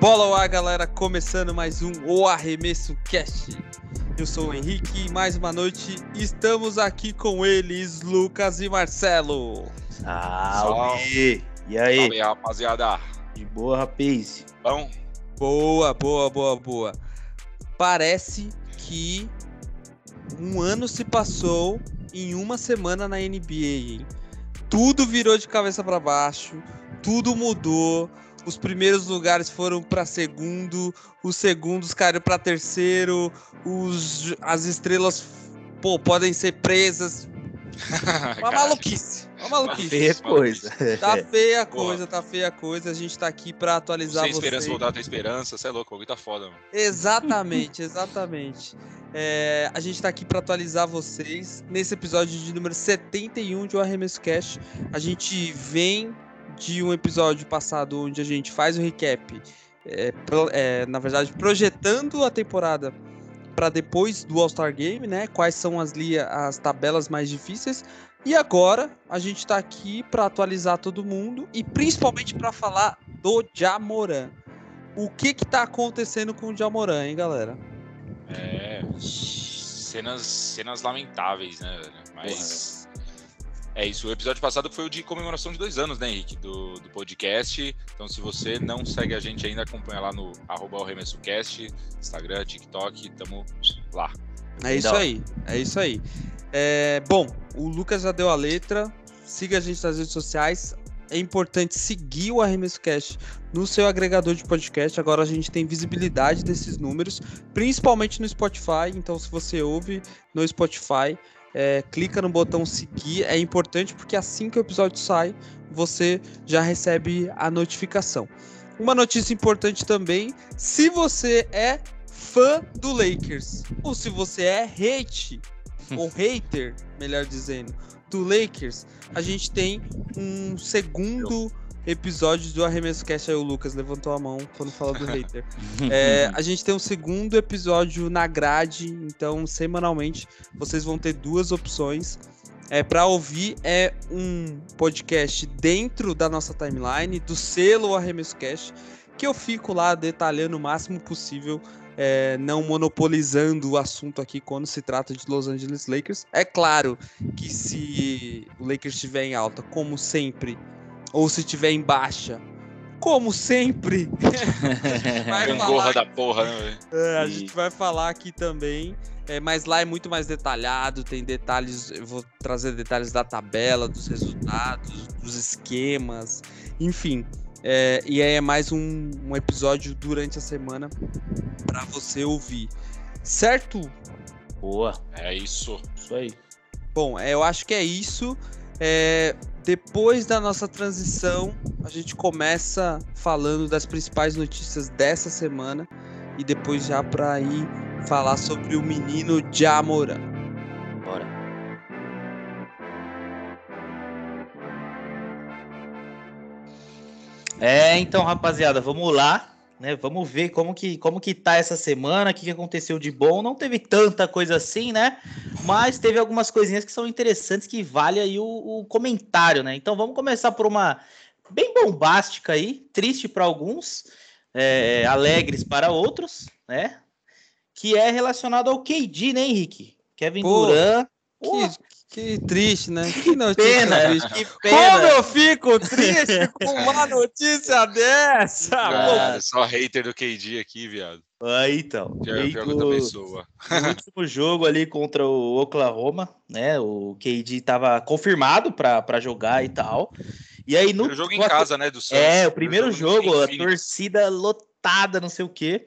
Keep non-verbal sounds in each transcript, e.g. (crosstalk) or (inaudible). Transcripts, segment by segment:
Bola ao ar, galera, começando mais um O Arremesso Cast. Eu sou o Henrique e mais uma noite estamos aqui com eles, Lucas e Marcelo. Salve! E aí? Salve, rapaziada. De boa, rapaz? Bom, Boa, boa, boa, boa. Parece que um ano se passou em uma semana na NBA, hein? Tudo virou de cabeça para baixo, tudo mudou. Os primeiros lugares foram para segundo, os segundos caíram para terceiro, os, as estrelas pô, podem ser presas. (laughs) Uma maluquice, uma maluquice. Feia coisa. Tá (laughs) feia a coisa, tá feia a coisa. A gente tá aqui pra atualizar sem vocês. esperança voltar a ter esperança. Você é louco, o bagulho tá foda, mano. Exatamente, exatamente. É, a gente tá aqui pra atualizar vocês nesse episódio de número 71 de O Arremesso Cash. A gente vem de um episódio passado onde a gente faz o recap, é, pro- é, na verdade, projetando a temporada para depois do All-Star Game, né? Quais são as, as tabelas mais difíceis. E agora a gente tá aqui para atualizar todo mundo e principalmente para falar do Jamoran. O que que tá acontecendo com o Jamoran, hein, galera? É. Cenas, cenas lamentáveis, né? Mas. É isso. O episódio passado foi o de comemoração de dois anos, né, Henrique? Do, do podcast. Então, se você não segue a gente ainda, acompanha lá no arroba ArremessoCast, Instagram, TikTok, tamo lá. É isso aí, é isso aí. É, bom, o Lucas já deu a letra. Siga a gente nas redes sociais. É importante seguir o Arremesso Cash no seu agregador de podcast. Agora a gente tem visibilidade desses números, principalmente no Spotify. Então, se você ouve no Spotify, é, clica no botão seguir. É importante porque assim que o episódio sai, você já recebe a notificação. Uma notícia importante também: se você é fã do Lakers ou se você é hate ou (laughs) hater, melhor dizendo, do Lakers, a gente tem um segundo episódio do Arremesso Cast. Aí o Lucas levantou a mão quando falou do (laughs) hater. É, a gente tem um segundo episódio na grade, então semanalmente vocês vão ter duas opções. É, para ouvir é um podcast dentro da nossa timeline, do selo Arremesso Cast, que eu fico lá detalhando o máximo possível, é, não monopolizando o assunto aqui quando se trata de Los Angeles Lakers. É claro que se o Lakers estiver em alta, como sempre, ou se estiver em baixa, como sempre, (laughs) Gangorra da porra, né, velho? é, a E- gente vai falar aqui também, é, mas lá é muito mais detalhado, tem detalhes, eu vou trazer detalhes da tabela, dos resultados, dos esquemas, enfim. É, e aí é mais um, um episódio durante a semana para você ouvir. Certo? Boa, É isso. isso aí. Bom, é, eu acho que é isso. É, depois da nossa transição, a gente começa falando das principais notícias dessa semana e depois já para ir falar sobre o menino Jamoran. Bora. É, então, rapaziada, vamos lá, né? Vamos ver como que, como que tá essa semana, o que, que aconteceu de bom. Não teve tanta coisa assim, né? Mas teve algumas coisinhas que são interessantes que vale aí o, o comentário, né? Então vamos começar por uma bem bombástica aí, triste para alguns, é, alegres para outros, né? Que é relacionado ao KD, né, Henrique? Kevin Pô, Durant. Que, que triste, né? Que notícia pena, triste. que Como pena. eu fico triste (laughs) com uma notícia dessa? Ah, Pô, só hater do KD aqui, viado. Aí então. Pior, aí pior que eu (laughs) no- último jogo ali contra o Oklahoma, né? O KD tava confirmado pra pra jogar e tal. E aí no Primeiro jogo em a- casa, né, do Suns. É, o primeiro no- jogo, em a torcida lotada, não sei o quê.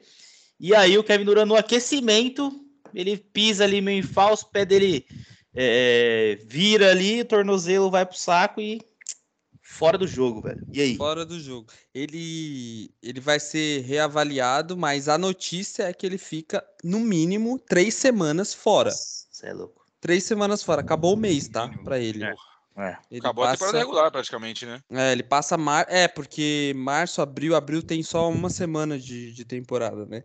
E aí o Kevin Durant no aquecimento, ele pisa ali meio em falso, o pé dele é, vira ali, o tornozelo vai pro saco e fora do jogo, velho. E aí? Fora do jogo. Ele, ele vai ser reavaliado, mas a notícia é que ele fica, no mínimo, três semanas fora. Você é louco. Três semanas fora. Acabou o mês, tá? Pra ele. É. Ele Acabou a passa- temporada regular, praticamente, né? É, ele passa mar... É, porque março, abril, abril tem só uma semana de, de temporada, né?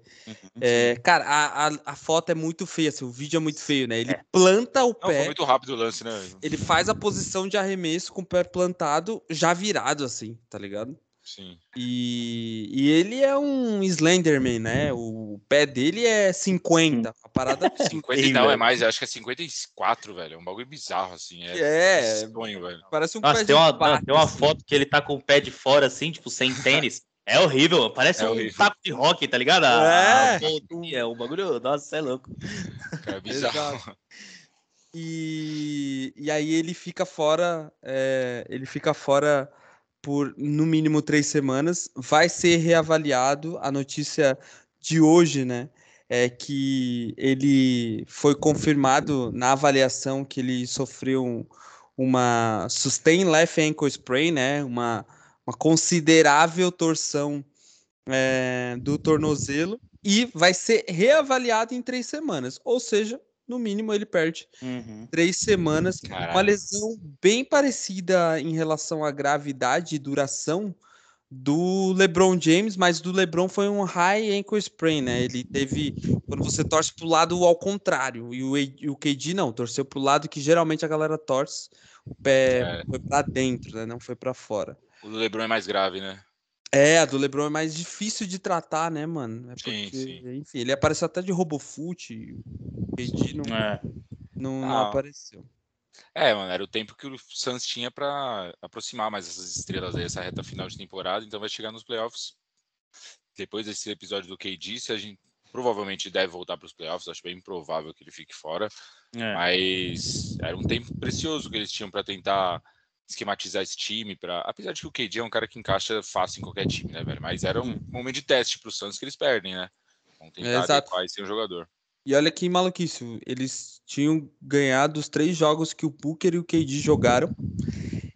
É, cara, a, a, a foto é muito feia, assim, o vídeo é muito feio, né? Ele É. planta o Não, foi pé, muito rápido o lance, né? ele faz a posição de arremesso com o pé plantado, já virado, assim, tá ligado? Sim. E, e ele é um Slenderman, né? O pé dele é 50. A parada é (laughs) 50 e não, é mais, acho que é 54, velho. É um bagulho bizarro, assim. É, É. sonho, velho. Parece um Nossa, pé tem de uma, tem uma assim. foto que ele tá com o pé de fora, assim, tipo, sem (laughs) tênis. É horrível, parece É um horrível. taco de rock, tá ligado? É. pontinha, o bagulho, nossa, você é louco. É (laughs) bizarro. E, e aí ele fica fora, é, ele fica fora por no mínimo três semanas. Vai ser reavaliado. A notícia de hoje, né, é que ele foi confirmado na avaliação que ele sofreu um- uma sustain left ankle sprain, né, uma, uma considerável torção é, do tornozelo e vai ser reavaliado em três semanas. Ou seja, no mínimo ele perde Uhum. três semanas. Caralho. Uma lesão bem parecida em relação à gravidade e duração do LeBron James, mas do LeBron foi um high ankle sprain, né? Ele teve quando você torce pro lado ao contrário e o, e o KD não, torceu pro lado que geralmente a galera torce, o pé É. foi para dentro, né? Não foi para fora. O do Lebron é mais grave, né? É, a do LeBron é mais difícil de tratar, né, mano? É Sim, porque, sim. enfim, ele apareceu até de Robofoot, o KD não, É. não, não Ah. apareceu. É, mano, era o tempo que o Suns tinha pra aproximar mais essas estrelas aí, essa reta final de temporada, então vai chegar nos playoffs. Depois desse episódio do KD, se a gente provavelmente deve voltar para os playoffs, acho bem improvável que ele fique fora, É. mas era um tempo precioso que eles tinham para tentar esquematizar esse time, para apesar de que o KD é um cara que encaixa fácil em qualquer time, né, velho? Mas era um momento de teste para os Suns que eles perdem, né? Vão tentar exato. adequar esse jogador. E olha que maluquice, eles tinham ganhado os três jogos que o Booker e o KD jogaram.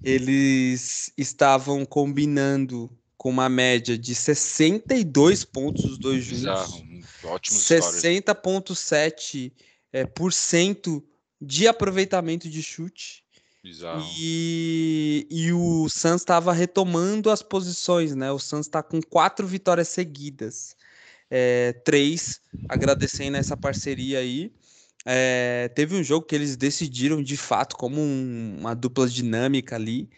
Eles estavam combinando com uma média de 62 pontos os dois juntos. ótimo stories. 60,7% é, por cento de aproveitamento de chute. Bizarro. E, e o Suns estava retomando as posições, né? O Suns está com quatro vitórias seguidas. É, três, agradecendo essa parceria aí. É, teve um jogo que eles decidiram de fato como um- uma dupla dinâmica ali.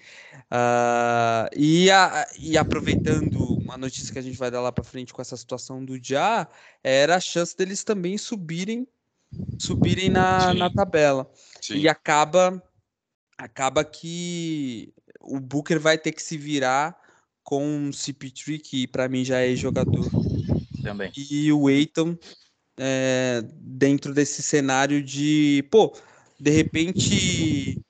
Ah, e, a- e aproveitando uma notícia que a gente vai dar lá para frente com essa situação do Já, era a chance deles também subirem subirem na, na tabela. Sim. E acaba acaba que o Booker vai ter que se virar com o CP3, que para mim já é jogador, Também. e o Aiton é, dentro desse cenário de, pô, de repente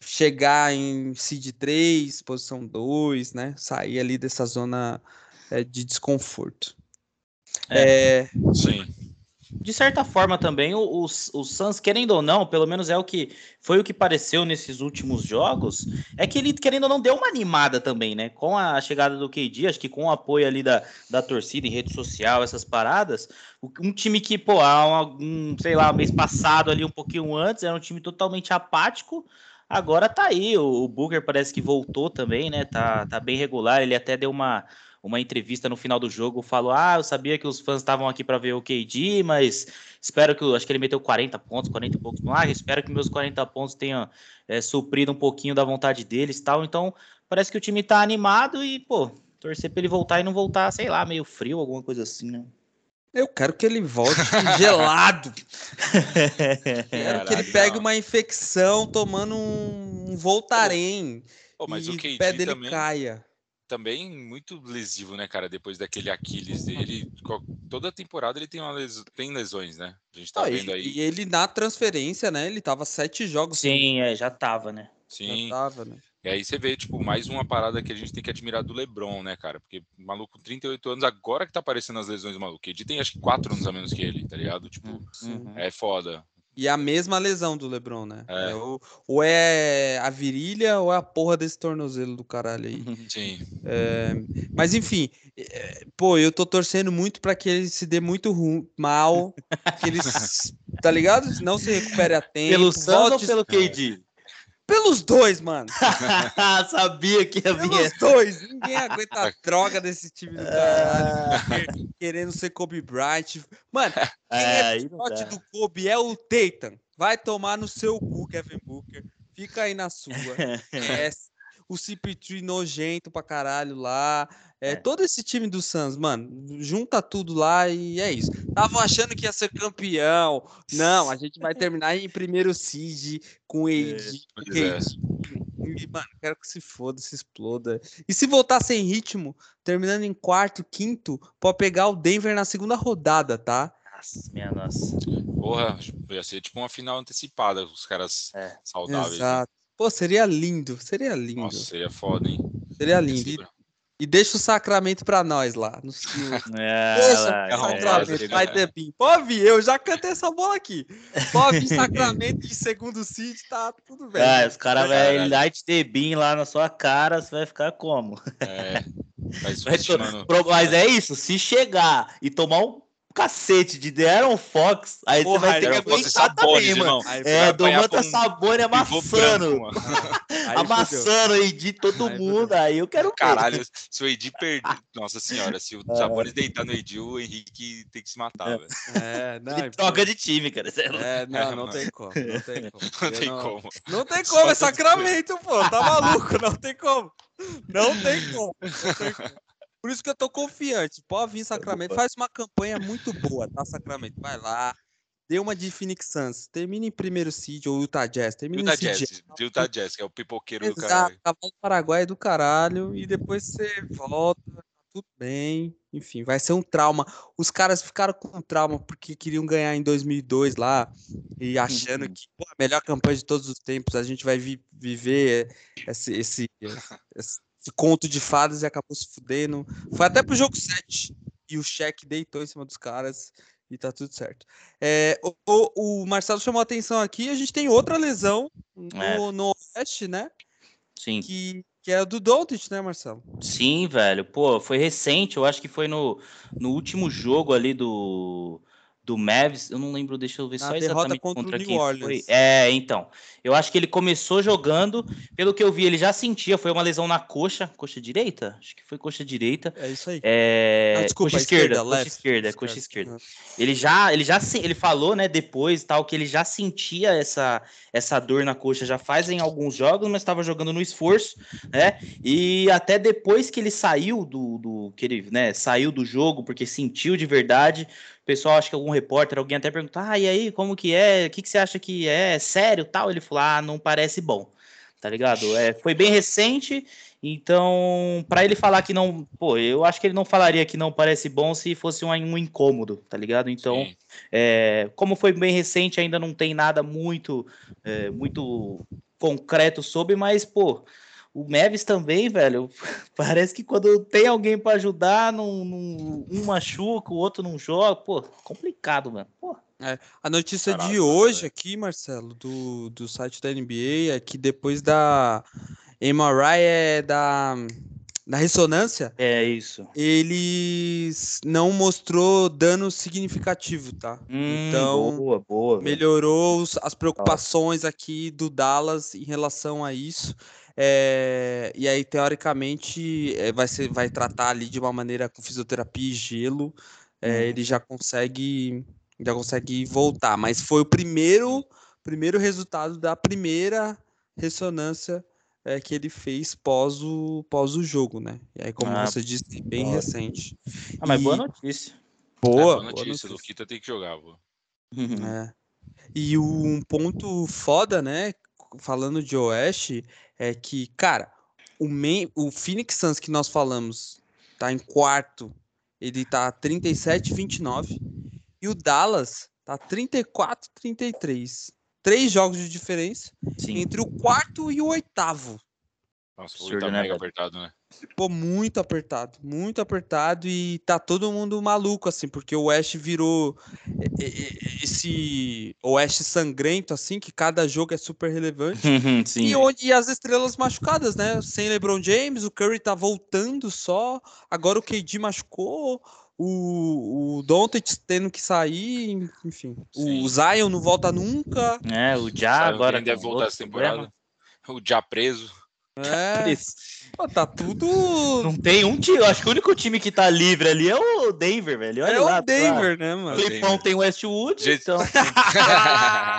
chegar em seed 3, posição 2, né? Sair ali dessa zona é, de desconforto. É, Sim. De certa forma também, o, o, o Suns, querendo ou não, pelo menos é o que foi o que pareceu nesses últimos jogos, é que ele, querendo ou não, deu uma animada também, né? Com a chegada do KD, acho que com o apoio ali da, da torcida em rede social, essas paradas, um time que, pô, há um, sei lá, mês passado ali, um pouquinho antes, era um time totalmente apático, agora tá aí, o, o Booker parece que voltou também, né? Tá, tá bem regular, ele até deu uma uma entrevista no final do jogo, falou: Ah, eu sabia que os fãs estavam aqui para ver o KD, mas espero que. eu- Acho que ele meteu 40 pontos, 40 e poucos. Ah, espero que meus 40 pontos tenham é, suprido um pouquinho da vontade deles e tal. Então, parece que o time tá animado e, pô, torcer pra ele voltar e não voltar, sei lá, meio frio, alguma coisa assim, né? eu quero que ele volte (laughs) gelado. Quero que ele pegue não. uma infecção tomando um, Voltaren Pô, mas e o o KD pé dele também, caia. Também muito lesivo, né, cara? Depois daquele Aquiles dele, toda temporada ele tem, uma les- tem lesões, né? A gente tá Ah, vendo aí. E ele na transferência, né? Ele tava sete jogos. Sim, é, já tava, né? Já Sim. tava, né? E aí você vê, tipo, mais uma parada que a gente tem que admirar do LeBron, né, cara? Porque o maluco com 38 anos, agora que tá aparecendo as lesões do maluco. Ele tem acho que 4 anos a menos que ele, tá ligado? Tipo, Uhum. é foda. E a mesma lesão do LeBron, né? É. É, ou, ou é a virilha ou é a porra desse tornozelo do caralho aí. (laughs) Sim. Mas enfim, é, pô, eu tô torcendo muito pra que ele se dê muito mal, que ele, (laughs) tá ligado? Não se recupere a tempo. Pelo Suns ou pelo KD? Pelos dois, mano. (laughs) Sabia que ia vir. Pelos dois. Ninguém aguenta a (laughs) droga desse time do caralho. Ah, quer- Querendo ser Kobe Bryant. Mano, (laughs) quem é, não Shot dá. do Kobe é o Tatum. Vai tomar no seu cu, Kevin Booker. Fica aí na sua. Esquece. o CP3 nojento pra caralho lá. É, É. Todo esse time do Suns, mano, junta tudo lá e é isso. Estavam achando que ia ser campeão. Não, a gente vai (laughs) terminar em primeiro seed com Pois é. E, mano, quero que se foda, se exploda. E se voltar sem ritmo, terminando em quarto, quinto, pode pegar o Denver na segunda rodada, tá? Nossa, minha nossa. Porra, ia ser tipo uma final antecipada, com os caras É. saudáveis. né? Exato. Pô, seria lindo, seria lindo. Nossa, seria foda, hein? Seria lindo. E, deixa o sacramento pra nós lá. No, (laughs) É, deixa lá, o é, sacramento, é, vai é. ter. Pode vir, eu já cantei essa bola aqui. Pode vir (laughs) sacramento de segundo seed, tá tudo bem. Ah, os caras vão light the beam lá na sua cara, você vai ficar como? É. (laughs) Pro- Mas é isso, se chegar e tomar um cacete de De'Aaron Fox, aí Porra, você vai ter que Fox e aguentar também, Sabonis, mano. Aí, É, vai apanhar Domantas com um Sabone Pivô amassando, branco, mano. Amassando aí de todo Aí mundo, aí eu quero ver. Caralho, se o Edi perder. Nossa senhora, se o É. Sabonis deitar no Edi, o Henrique tem que se matar, É. velho. É, não, Ele troca de time, cara. Você é louco. É, não, não tem como, não tem como. (laughs) Não tem como. Não tem Só como, é sacramento, pô. Tá (laughs) maluco, não tem como. Não tem como. não tem como. Por isso que eu tô confiante. Pode vir Sacramento. Faz uma campanha muito boa, tá, Sacramento? Vai lá. Dê uma de Phoenix Suns. Termina em primeiro seed ou Utah Jazz. Termina Utah em seed. Jazz, Utah Jazz, que é o pipoqueiro do Exato, caralho. cavalo Paraguai do caralho. E depois você volta, tá tudo bem. Enfim, vai ser um trauma. Os caras ficaram com trauma porque queriam ganhar em 2002 lá e achando Uhum. que pô, a melhor campanha de todos os tempos, a gente vai vi- viver esse, esse, esse- esse conto de fadas e acabou se fudendo. Foi até pro jogo 7 e o cheque deitou em cima dos caras e tá tudo certo. É, o, o- Marcelo chamou a atenção aqui, a gente tem outra lesão no, É. no Oeste, né? Sim. Que, que é a do Doncic, né, Marcelo? Sim, velho. Pô, foi recente. Eu acho que foi no, no último jogo ali do, do Mavs. Eu não lembro, deixa eu ver Na só exatamente contra o contra quem foi. É, então. Eu acho que ele começou jogando. Pelo que eu vi, ele já sentia. Foi uma lesão na coxa. Coxa direita? Acho que foi coxa direita. É isso aí. É, Ah, desculpa, coxa a esquerda, esquerda, coxa left, esquerda, esquerda. coxa esquerda. Uhum. Ele já, ele já, se- ele falou, né, depois tal, que ele já sentia essa, essa dor na coxa já fazem alguns jogos, mas estava jogando no esforço, né? E até depois que ele saiu do, do que ele, né, saiu do jogo porque sentiu de verdade, pessoal, acho que algum repórter, alguém até perguntou: "Ah, e aí, como que é? O que que você acha que é? Sério, tal?" Ele falou: "Ah, não parece bom." Tá ligado? É, foi bem recente, então, para ele falar que não, pô, eu acho que ele não falaria que não parece bom se fosse um, um incômodo, tá ligado? Então, é, como foi bem recente, ainda não tem nada muito, é, muito concreto sobre, mas, pô, o Mavis também, velho, (laughs) parece que quando tem alguém para ajudar, não, não- um machuca, o outro não joga, pô, complicado, mano. Pô, A notícia de hoje velho. aqui, Marcelo, do, do site da NBA, é que depois da MRI é da, da ressonância, é isso. eles não mostrou dano significativo, tá? Hum, então, boa, boa. melhorou os- as preocupações aqui do Dallas em relação a isso. É, e aí, teoricamente, é, vai, ser, vai tratar ali de uma maneira com fisioterapia e gelo. é, Uhum. Ele já consegue, já consegue voltar. Mas foi o primeiro, primeiro resultado da primeira ressonância é, que ele fez pós o, pós o jogo, né? E aí, como Ah, você disse, bem boa. recente. Ah, mas boa e- notícia. É, Boa, boa boa notícia, o notícia. Luquita tem que jogar, pô. É. E um ponto foda, né? Falando de Oeste, é que, cara, o, main, o Phoenix Suns que nós falamos tá em quarto, ele tá 37 29. E o Dallas tá 34 33. Três jogos de diferença Sim. entre o quarto e o oitavo. Nossa, o Absurdo, tá né, mega velho? apertado, né? Pô, muito apertado, muito apertado e tá todo mundo maluco, assim, porque o Oeste virou esse Oeste sangrento, assim, que cada jogo é super relevante. (laughs) Sim. E onde e as estrelas machucadas, né? Sem LeBron James, o Curry tá voltando só, agora o KD machucou, o, o Doncic tendo que sair, enfim. Sim. O Zion não volta nunca. É, o Já Zion agora. deve voltar essa temporada. problema. O Já preso. É, pô, tá tudo. Não tem um time. Eu acho que o único time que tá livre ali é o Denver, velho. Olha É lá, o Denver, né, mano? O Clipão tem o Westwood, Gente- então. (laughs)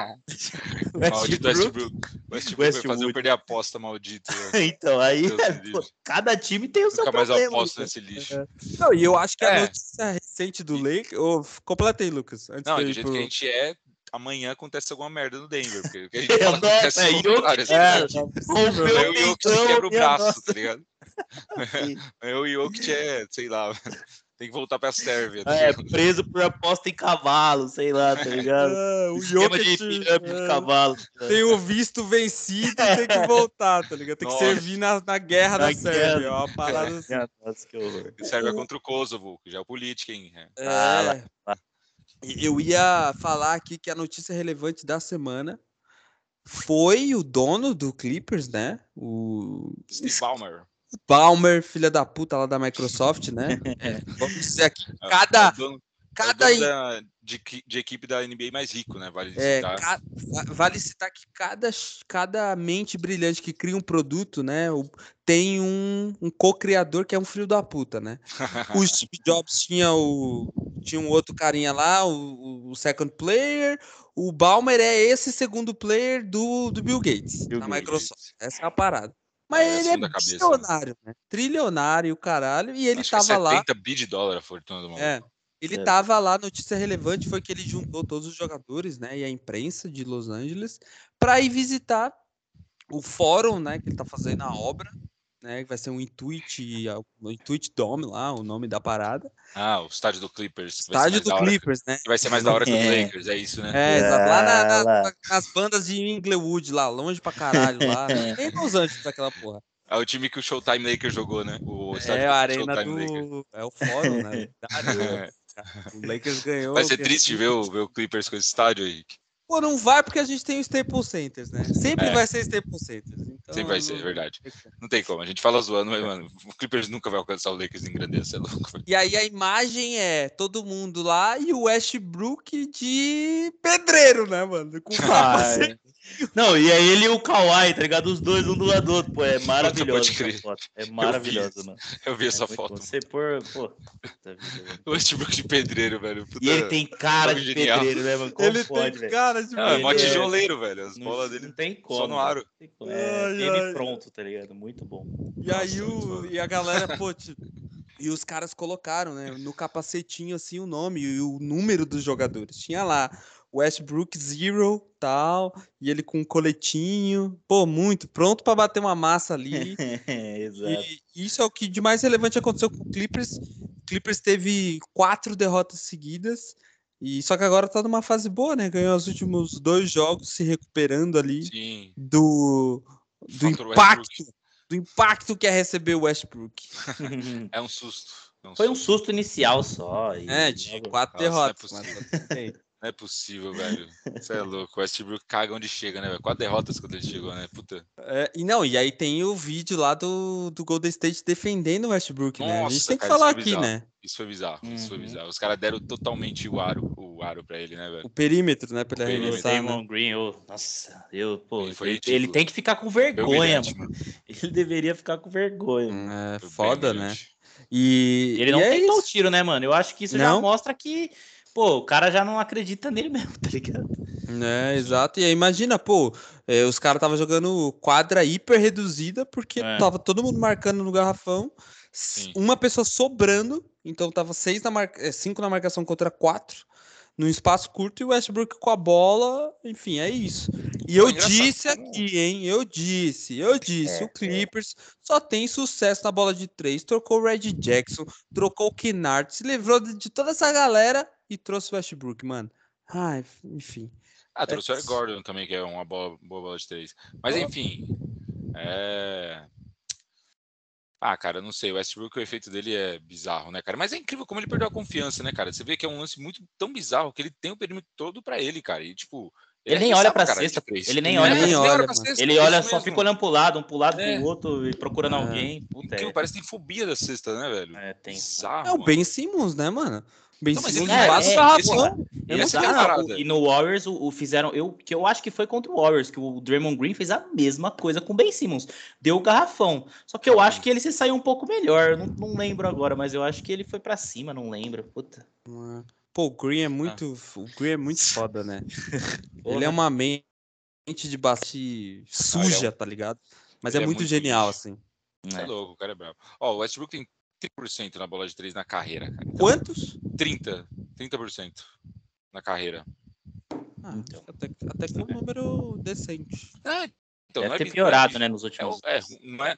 Maldito Westbrook. Westbrook vai fazer eu Westwood. perder a aposta, maldito. velho. (laughs) Então, aí, é, pô, cada time tem o seu Nunca mais problema. aposto né? nesse lixo. Não, e eu acho que a É. notícia recente do Lake. Ô, completei, Lucas. Antes Não, do jeito pro- que a gente é, amanhã acontece alguma merda no Denver. Porque o que a (laughs) gente É, fala nossa, acontece é, ao Jokic, contrário, assim. é, Eu e o Jokic quebra o braço, nossa. tá ligado? Eu (laughs) e o Jokic é, sei lá, (laughs) tem que voltar pra Sérvia. tá É, preso por aposta em cavalo, sei lá, tá ligado? Ah, o Esquema de Jokic pirâmide de é, cavalo. tem o visto vencido e tem que voltar, tá ligado? Tem que Nossa. servir na, na guerra Na da Sérvia. guerra. É uma parada assim. Nossa, que horror. Sérvia contra o Kosovo, que já é o político, hein? É. Fala, É. Eu ia falar aqui que a notícia relevante da semana foi o dono do Clippers, né? O Steve Ballmer. Balmer, filha da puta lá da Microsoft, né? (laughs) Vamos dizer aqui, É- cada, é dono- é cada, em- da- de, de equipe da NBA mais rico, né? Vale é, citar. ca- va- vale citar que cada, cada mente brilhante que cria um produto, né? tem um, um co-criador que é um filho da puta, né? O (laughs) Steve Jobs tinha o tinha um outro carinha lá, o, o second player. O Balmer é esse segundo player do, do Bill Gates, Bill na Gates. Microsoft. Essa é a parada. Mas É, ele é segunda cabeça, né? trilionário, né? Trilionário, caralho. E ele Acho é tava lá. 70 bi de dólar a fortuna do maluco. É. Ele É. tava lá, notícia relevante foi que ele juntou todos os jogadores, né, e a imprensa de Los Angeles para ir visitar o fórum, né, que ele tá fazendo a obra, né, que vai ser um Intuit, o Intuit Dome lá, o nome da parada. Ah, o estádio do Clippers. Estádio do hora que- Clippers, né? Vai ser mais da hora que o (laughs) É. Lakers, é isso, né? É, exato, lá na- na- lá. na- nas bandas de Inglewood, lá, longe pra caralho, lá. (laughs) Nem Los Angeles aquela porra. É o time que o Showtime Lakers jogou, né? O estádio É do a arena Showtime Lakers. do. É o fórum, né? (laughs) É. (laughs) O Lakers ganhou. Vai ser que- triste ver o, ver o Clippers com esse estádio aí. Pô, não vai porque a gente tem o Staples Centers, né? Sempre É. vai ser Staples Centers. Então, Sempre vai ser, não- verdade. Não tem como. A gente fala zoando, mas, mano, o Clippers nunca vai alcançar o Lakers em grandeza, é louco. E aí a imagem é todo mundo lá e o Westbrook de pedreiro, né, mano? Com. (laughs) Ai. Não, e é ele e o Kawhi, tá ligado? Os dois um do lado do outro. Pô, é maravilhoso crer. essa foto. É maravilhoso, mano. Eu vi É essa muito foto. bom. Você por. Pô. (laughs) O Westbrook de pedreiro, velho. Puta- E ele tem cara de genial. pedreiro, né, mano? Como Ele pode, tem velho? cara de Ah, é mó Ele é- tijoleiro, velho. As Não, bolas dele não tem como. só no aro. Tem como. É Ai, tênis ai. pronto, tá ligado? Muito bom. E aí Nossa, o, e a galera, pô, tipo, e os caras colocaram, né, no capacetinho assim o nome e o número dos jogadores. Tinha lá Westbrook Zero, tal, e ele com um coletinho, pô, muito pronto pra bater uma massa ali. (laughs) Exato. E isso é o que de mais relevante aconteceu com o Clippers. O Clippers teve quatro derrotas seguidas. E só que agora tá numa fase boa, né? Ganhou os últimos dois jogos, se recuperando ali Sim. do, do Fator impacto, do impacto que é receber o Westbrook. (laughs) É um susto. É Foi um susto. susto inicial só. e É, de quatro Nossa, não é (laughs) Não é possível, velho. Você é louco. O Westbrook caga onde chega, né, velho? Quatro derrotas quando ele chegou, né? Puta. É, e não, e aí tem o vídeo lá do, do Golden State defendendo o Westbrook, né? A gente Nossa, tem que cara, isso falar aqui, né? Isso foi bizarro. Isso foi Uhum. bizarro. Os caras deram totalmente o aro, o aro pra ele, né, velho? O perímetro, né? Pra ele perímetro. O arremessar, né? Damon Green, ô, nossa, eu, pô, Ele foi ele, ele tem que ficar com vergonha, mano. mano. (laughs) Ele deveria ficar com vergonha. mano. É Foi foda, né? E Ele não e é tentou o tiro, né, mano? Eu acho que isso já Não? mostra que, pô, o cara já não acredita nele mesmo, tá ligado? É, exato. E aí, imagina, pô, é, os caras estavam jogando quadra hiper reduzida porque É. tava todo mundo marcando no garrafão, Sim. uma pessoa sobrando, então tava seis na mar... é, cinco na marcação contra quatro, num espaço curto, e o Westbrook com a bola, enfim, é isso. E eu disse aqui, hein? Eu disse, eu disse, É, o Clippers só tem sucesso na bola de três, trocou o Red Jackson, trocou o Kennard, se livrou de toda essa galera e trouxe o Westbrook, mano. Ai, enfim. Ah, trouxe o É. Eric Gordon também, que é uma boa, boa bola de três. Mas Ah. enfim. É. Ah, cara, não sei. O Westbrook, o efeito dele é bizarro, né, cara? Mas é incrível como ele perdeu a confiança, né, cara? Você vê que é um lance muito tão bizarro que ele tem o perímetro todo pra ele, cara. E, tipo. Ele nem arremessa olha pra de cesta, três. ele nem É, olha ele pra nem cesta. olha pra cesta, Ele é olha, só mesmo. fica olhando pro lado, um pro lado É. pro outro, e procurando É. alguém. Puta, Incrível, é, parece que tem fobia da cesta, né, velho? é tenso. Bizarro. É o. Ben Simmons, né, mano? Ben Não, Simmons passa é, o é. Eu E não sei, é o- E no Warriors, o, o fizeram. Eu, que eu acho que foi contra o Warriors, que o Draymond Green fez a mesma coisa com o Ben Simmons. Deu o garrafão. Só que eu acho que ele se saiu um pouco melhor. Eu não, não lembro agora, mas eu acho que ele foi pra cima, não lembro. Puta. Pô, o Green é muito. O Green é muito foda, né? (laughs) Ele é uma mente de base suja, tá ligado? Mas é, é muito muito genial, assim. É É. louco, o cara é bravo. Ó, o Westbrook tem 30% na bola de 3 na carreira, cara. Então, Quantos? 30. 30% na carreira. Ah, Então. até, até que é um número decente. É, então, Deve não é ter bi- piorado, né, é, nos últimos. é, é, não é,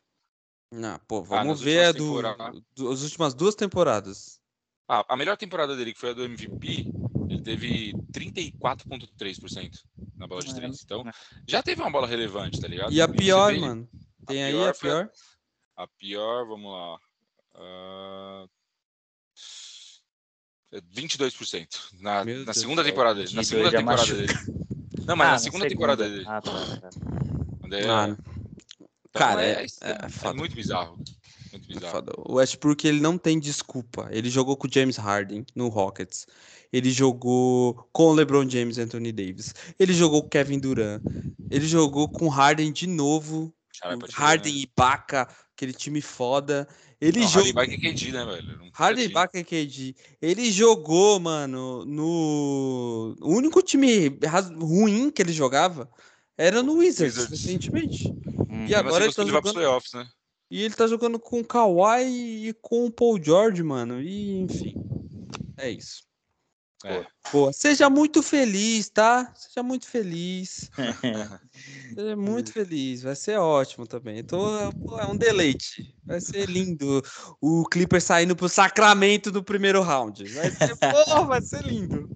Não, pô, Ah, vamos nas ver a últimas do, do- as últimas duas temporadas. Ah, a melhor temporada dele, que foi a do MVP, ele teve 34,3% na bola de É, 3. Então, já teve uma bola relevante, tá ligado? E a pior, vê- mano? Tem a aí pior a pior? A pior, vamos lá. Ah, é 22% na, Meu na Deus segunda céu. temporada dele. Na 22 segunda temporada dele. Não, mas Ah, na segunda temporada dele. Ah, tá, tá. Quando é- Ah, então, cara, é, é- é- é é muito bizarro. Muito bizarro. O Westbrook ele não tem desculpa. Ele jogou com o James Harden no Rockets. Ele jogou com o LeBron James e Anthony Davis. Ele jogou com o Kevin Durant. Ele jogou com o Harden de novo. Harden né? e Ibaka, aquele time foda. Ele jogou. É KD, né, velho? De- Ibaka e KD. Ele jogou, mano, no. O único time ruim que ele jogava era no Wizards, Wizards. recentemente. Hum. E agora ele tá jogando. playoffs, né? E ele tá jogando com o Kawhi e com o Paul George, mano. E enfim. É isso. É. Boa. Seja muito feliz, tá? Seja muito feliz. (laughs) Seja muito feliz. Vai ser ótimo também. Tô, pô, é um deleite. Vai ser lindo. O Clipper saindo pro Sacramento do primeiro round. Vai ser, (laughs) pô, vai ser lindo.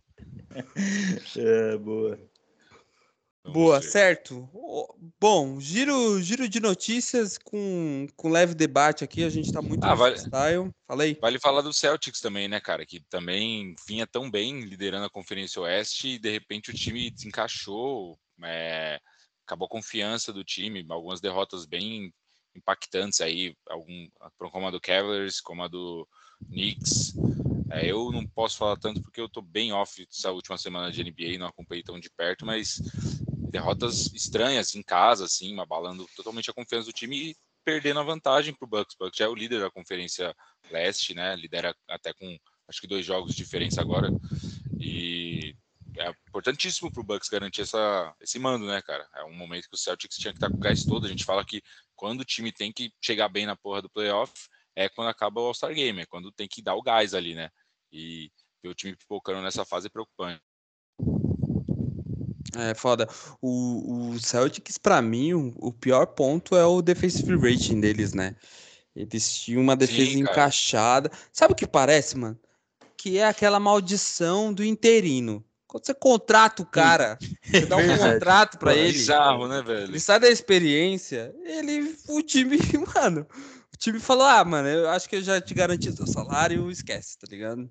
É, boa. Vamos Boa, ver. certo. Bom, giro, giro de notícias com, com leve debate aqui. A gente tá muito Ah, vale- freestyle. Falei. Vale falar do Celtics também, né, cara? Que também vinha tão bem liderando a Conferência Oeste e de repente o time desencaixou, é, acabou a confiança do time, algumas derrotas bem impactantes aí, algum, como a do Cavaliers, como a do Knicks. É, eu não posso falar tanto porque eu tô bem off essa última semana de NBA, não acompanhei tão de perto, mas derrotas estranhas em casa, assim, abalando totalmente a confiança do time e perdendo a vantagem Bucks. O Bucks já é o líder da Conferência Leste, né? Lidera até com acho que dois jogos de diferença agora. E é importantíssimo pro Bucks garantir essa, esse mando, né, cara? É um momento que o Celtics tinha que estar com o gás todo. A gente fala que quando o time tem que chegar bem na porra do playoff, é quando acaba o All-Star Game, é quando tem que dar o gás ali, né? E ver o time pipocando nessa fase é preocupante. É foda. O, o Celtics, pra mim, o, o pior ponto é o defensive rating deles, né? Eles tinham uma defesa Sim, encaixada. Sabe o que parece, mano? Que é aquela maldição do interino. Quando você contrata o cara, (laughs) você dá um Verdade. contrato pra Pô, é ele, Bizarro, né, velho? ele sai da experiência, ele, o time, (laughs) mano, o time falou, ah, mano, eu acho que eu já te garanti seu salário, esquece, tá ligado?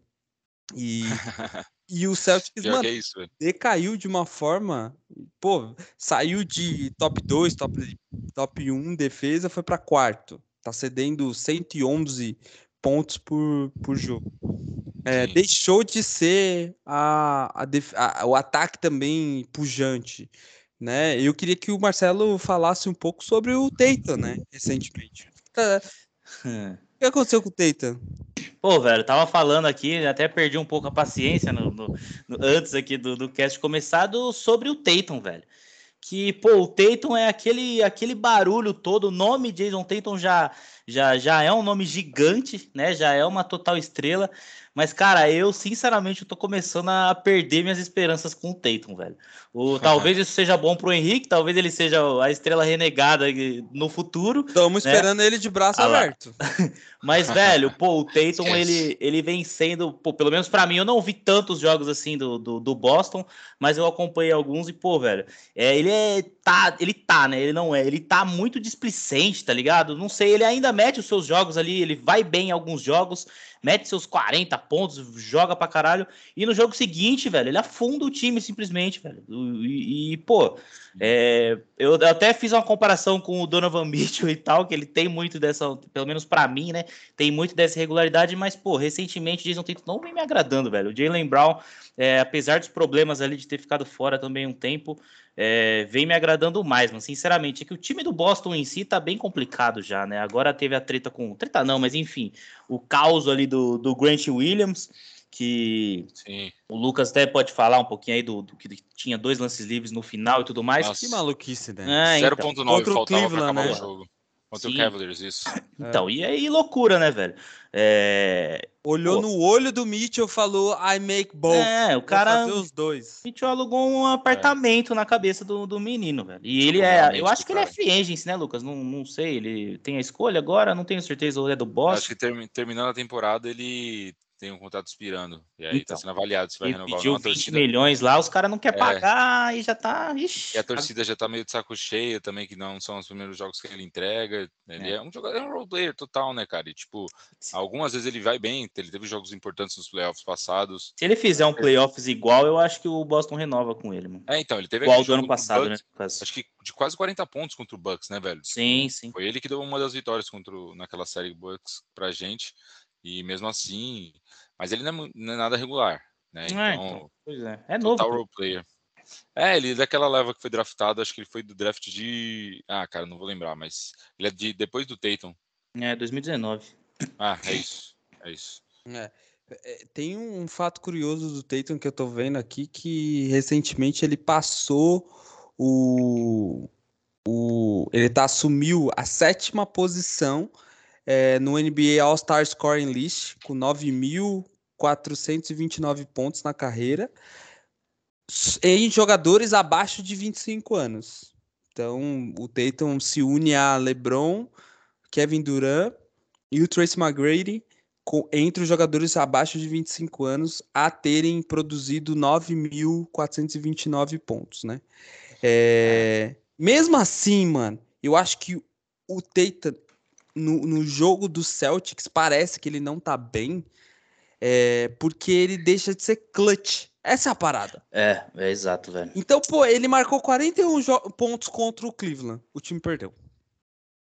E, (laughs) e o Celtics, mano, é isso, decaiu de uma forma, pô, saiu de top 2, top, top 1 defesa, foi para quarto. Tá cedendo 111 pontos por, por jogo. É, deixou de ser a, a def- a- o ataque também pujante, né? Eu queria que o Marcelo falasse um pouco sobre o Tatum, né, recentemente. Tá, O que aconteceu com o Tatum? Pô, velho, tava falando aqui, até perdi um pouco a paciência no, no- no- antes aqui do, do cast começado sobre o Tatum, velho. Que, pô, o Tatum é aquele, aquele barulho todo, o nome Jason Tatum já, já, já é um nome gigante, né? Já é uma total estrela. Mas, cara, eu, sinceramente, eu tô começando a perder minhas esperanças com o Tatum, velho. O, (laughs) talvez isso seja bom pro Henrique, talvez ele seja a estrela renegada no futuro. Estamos Né? esperando ele de braço Ah aberto. (laughs) Mas, velho, pô, o Tatum, Esquece. ele, ele vem sendo, pô, pelo menos pra mim, eu não vi tantos jogos assim do, do, do Boston, mas eu acompanhei alguns e, pô, velho, é, ele é, tá, ele tá, né, ele não é, ele tá muito displicente, tá ligado? Não sei, ele ainda mete os seus jogos ali, ele vai bem em alguns jogos, mete seus 40 pontos, joga pra caralho. E no jogo seguinte, velho, ele afunda o time simplesmente, velho. E, e pô, é, eu até fiz uma comparação com o Donovan (laughs) Mitchell e tal, que ele tem muito dessa, pelo menos para mim, né? Tem muito dessa irregularidade, mas, pô, recentemente Jason Tatum não vem me agradando, velho. O Jalen Brown, é, apesar dos problemas ali de ter ficado fora também um tempo, é, vem me agradando mais, mas sinceramente, é que o time do Boston em si tá bem complicado já, né? Agora teve a treta com. Treta não, mas enfim, o caos ali do, do Grant Williams, que Sim. o Lucas até pode falar um pouquinho aí do, do, que tinha dois lances livres no final e tudo mais. Nossa. Que maluquice, né? É, 0.9 então. faltava Cleveland, pra acabar né? o jogo. Contra Sim. o Cavaliers, isso. Então, é. e aí loucura, né, velho? É... Olhou Pô. no olho do Mitchell falou, I make both. É, o cara. Fazer os dois. Mitchell alugou um apartamento é. na cabeça do, do menino, velho. E ele é. Eu acho que cara. ele é free agent, né, Lucas? Não, não sei. Ele tem a escolha agora, não tenho certeza. Ou é do Boston. Acho que term, terminando a temporada, ele tem um contrato expirando. E aí tá então, tá sendo avaliado se vai renovar pediu ou não. 20 torcida... milhões lá, os caras não querem é. pagar e já tá. Ixi. E a torcida já tá meio de saco cheio também, que não são os primeiros jogos que ele entrega. Ele é, é um jogador, é um role player total, né, cara? E, tipo, Sim. algumas vezes ele vai bem, ele teve jogos importantes nos playoffs passados. Se ele fizer um playoffs igual, eu acho que o Boston renova com ele, mano. É, então, ele teve igual do ano passado, né, Bucks, né? Acho que de quase 40 pontos contra o Bucks, né, velho? Sim, sim. Foi ele que deu uma das vitórias contra o, naquela série Bucks pra gente. E mesmo assim, mas ele não é, não é nada regular, né? Então, é, então, pois é. É novo. Role player. É, ele é daquela leva que foi draftado, acho que ele foi do draft de. Ah, cara, não vou lembrar, mas ele é de depois do Tatum. É, 2019. Ah, é isso. É isso. É. é. Tem um fato curioso do Tatum que eu tô vendo aqui que recentemente ele passou o. o ele tá, assumiu a sétima posição é, no NBA All-Star Scoring List com 9.000 429 pontos na carreira em jogadores abaixo de 25 anos. Então, o Tatum se une a LeBron, Kevin Durant e o Tracy McGrady com, entre os jogadores abaixo de 25 anos a terem produzido 9.429 pontos, né? É, mesmo assim, mano, eu acho que o Tatum no, no jogo do Celtics parece que ele não tá bem, é, porque ele deixa de ser clutch. Essa é a parada. É, é exato, velho. Então, pô, ele marcou 41 pontos contra o Cleveland. O time perdeu.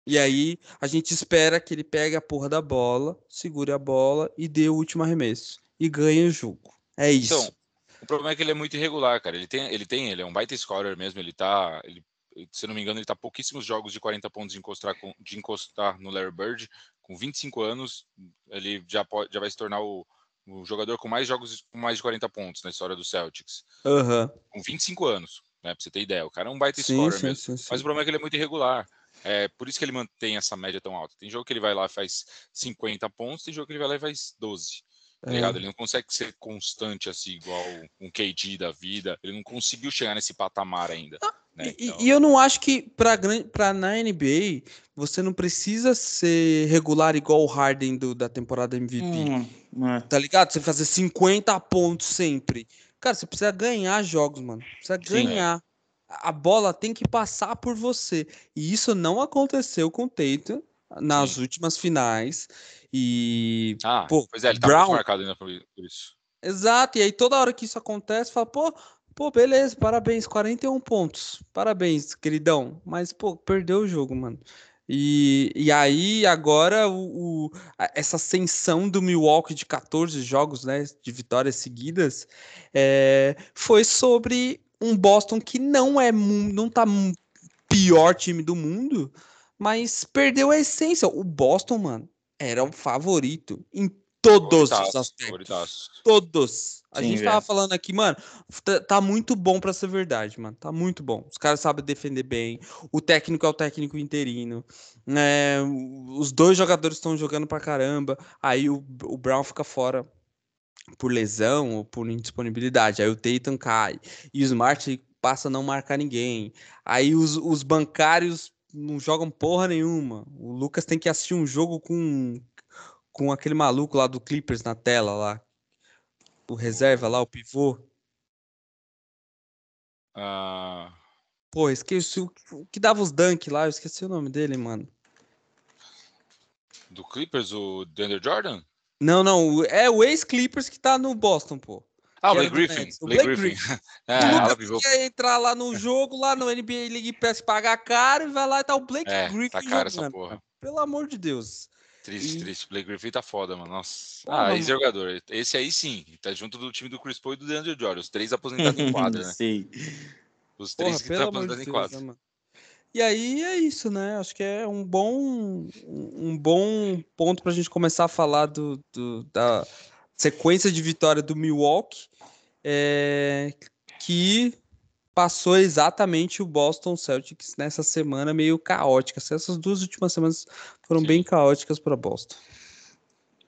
E aí, a gente espera que ele pegue a porra da bola, segure a bola e dê o último arremesso. E ganhe o jogo. É isso. Então, o problema é que ele é muito irregular, cara. Ele tem, ele tem, ele é um baita scorer mesmo. Ele tá, ele, se não me engano, ele tá pouquíssimos jogos de 40 pontos de encostar, de encostar no Larry Bird. Com 25 anos, ele já, pode, já vai se tornar o, o jogador com mais jogos com mais de 40 pontos na história do Celtics. Uhum. Com 25 anos, né? Pra você ter ideia. O cara é um baita sim, scorer sim, mesmo. Sim, Mas o problema é que ele é muito irregular. É por isso que ele mantém essa média tão alta. Tem jogo que ele vai lá e faz 50 pontos, tem jogo que ele vai lá e faz 12. Tá é. ligado? Ele não consegue ser constante assim, igual um KD da vida. Ele não conseguiu chegar nesse patamar ainda. Né? e, então... e, eu não acho que para na NBA você não precisa ser regular igual o Harden do, da temporada MVP. Hum, é. Tá ligado? Você fazer 50 pontos sempre. Cara, você precisa ganhar jogos, mano. Precisa Sim, ganhar. É. A bola tem que passar por você. E isso não aconteceu com o Tatum nas Sim. últimas finais. E. Ah, pô, pois é, ele tá Brown... muito marcado ainda por isso. Exato, e aí toda hora que isso acontece, fala, pô, pô, beleza, parabéns, 41 pontos. Parabéns, queridão. Mas, pô, perdeu o jogo, mano. E, e aí, agora, o, o, essa ascensão do Milwaukee de 14 jogos, né, de vitórias seguidas, é, foi sobre um Boston que não é não tá pior time do mundo, mas perdeu a essência. O Boston, mano, era o favorito em todos os aspectos. Todos. A Sim, gente tava falando aqui, mano, tá, tá muito bom para ser verdade, mano. Tá muito bom. Os caras sabem defender bem. O técnico é o técnico interino. É, os dois jogadores estão jogando pra caramba. Aí o, o Brown fica fora por lesão ou por indisponibilidade. Aí o Tatum cai. E o Smart passa a não marcar ninguém. Aí os, os bancários não jogam porra nenhuma. O Lucas tem que assistir um jogo com, com aquele maluco lá do Clippers na tela lá. O reserva lá, o pivô. Ah. Pô, esqueci o que dava os dunk lá, eu esqueci o nome dele, mano. Do Clippers, o Deandre Jordan? Não, não. É o ex-Clippers que tá no Boston, pô. Ah, o Blake Griffin. O Blake Blake Griffin. (laughs) O É, Lucas entrar lá no jogo, lá no NBA League Pass, pagar caro e vai lá e tá o Blake É, Griffin tá caro essa jogando, porra. cara. Pelo amor de Deus. Triste, E- triste. Blake Griffin tá foda, mano. Nossa. Ah, mano. ex-jogador. Esse aí sim. Tá junto do time do Chris Paul e do DeAndre Jordan. Os três aposentados em quadra, (laughs) né? Sim. Os Porra, três que pelo estão amor de aposentados em quadra. né, mano? E aí é isso, né? Acho que é um bom, um bom ponto pra gente começar a falar do, do- da sequência de vitória do Milwaukee, é, que passou exatamente o Boston Celtics nessa semana meio caótica. Essas duas últimas semanas foram Sim. bem caóticas para Boston.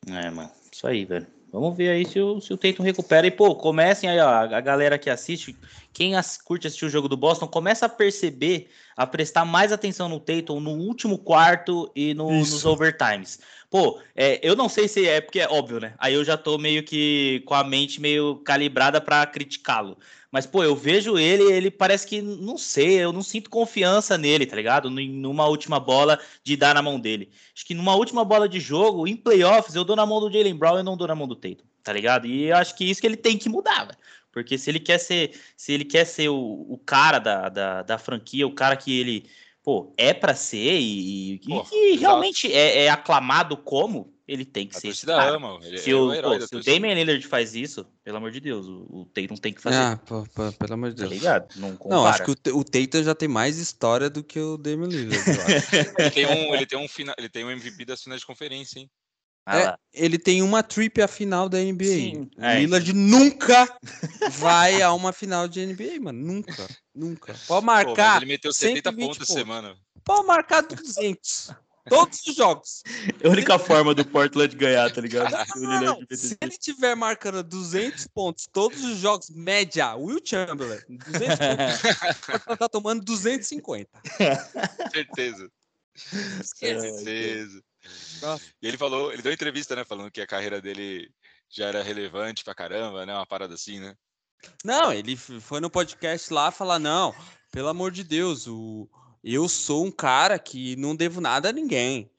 É, mano. Isso aí, velho. Vamos ver aí se o, se o Tatum recupera. E, pô, comecem aí, ó. A galera que assiste, quem as- curte assistir o jogo do Boston, começa a perceber, a prestar mais atenção no Tatum no último quarto e no- nos overtimes. Pô, é, eu não sei se é, porque é óbvio, né? Aí eu já tô meio que com a mente meio calibrada pra criticá-lo. Mas, pô, eu vejo ele, ele parece que, não sei, eu não sinto confiança nele, tá ligado? Num- Numa última bola de dar na mão dele. Acho que numa última bola de jogo, em playoffs, eu dou na mão do Jalen Brown e não dou na mão do Tatum, tá ligado? E eu acho que isso que ele tem que mudar, velho. Porque se ele quer ser, se ele quer ser o, o cara da, da, da franquia, o cara que ele, pô, é pra ser e, e Pô, que exato. realmente é, é aclamado como, ele tem que A ser esse torcida cara. ama. Ele Se, é o, o pô, se o. Damian Lillard faz isso, pelo amor de Deus, o, o Tatum tem que fazer, Ah, pô, pô, pelo amor de tá Deus. ligado? Não, Não, acho que o, o Tatum já tem mais história do que o Damian Lillard, eu acho. (laughs) Ele tem um, ele tem um, fina, ele tem um MVP das finais de conferência, hein? Ah É, lá. ele tem uma trip à final da NBA. Sim, o é. Lillard nunca vai a uma final de NBA, mano. Nunca, nunca. Pode Pô, marcar, ele meteu 70 120 pontos pontos. semana. pode marcar 200. Todos os jogos. É a única forma do Portland ganhar, tá ligado? Não, não, meter Se ele tiver marcando 200 pontos todos os jogos, média, Will Chamberlain, 200 pontos, ele (laughs) tá tomando 250. Certeza. Certeza. Nossa. E ele falou, ele deu entrevista, né? Falando que a carreira dele já era relevante pra caramba, né? Uma parada assim, né? Não, ele foi no podcast lá falar: não, pelo amor de Deus, o, eu sou um cara que não devo nada a ninguém.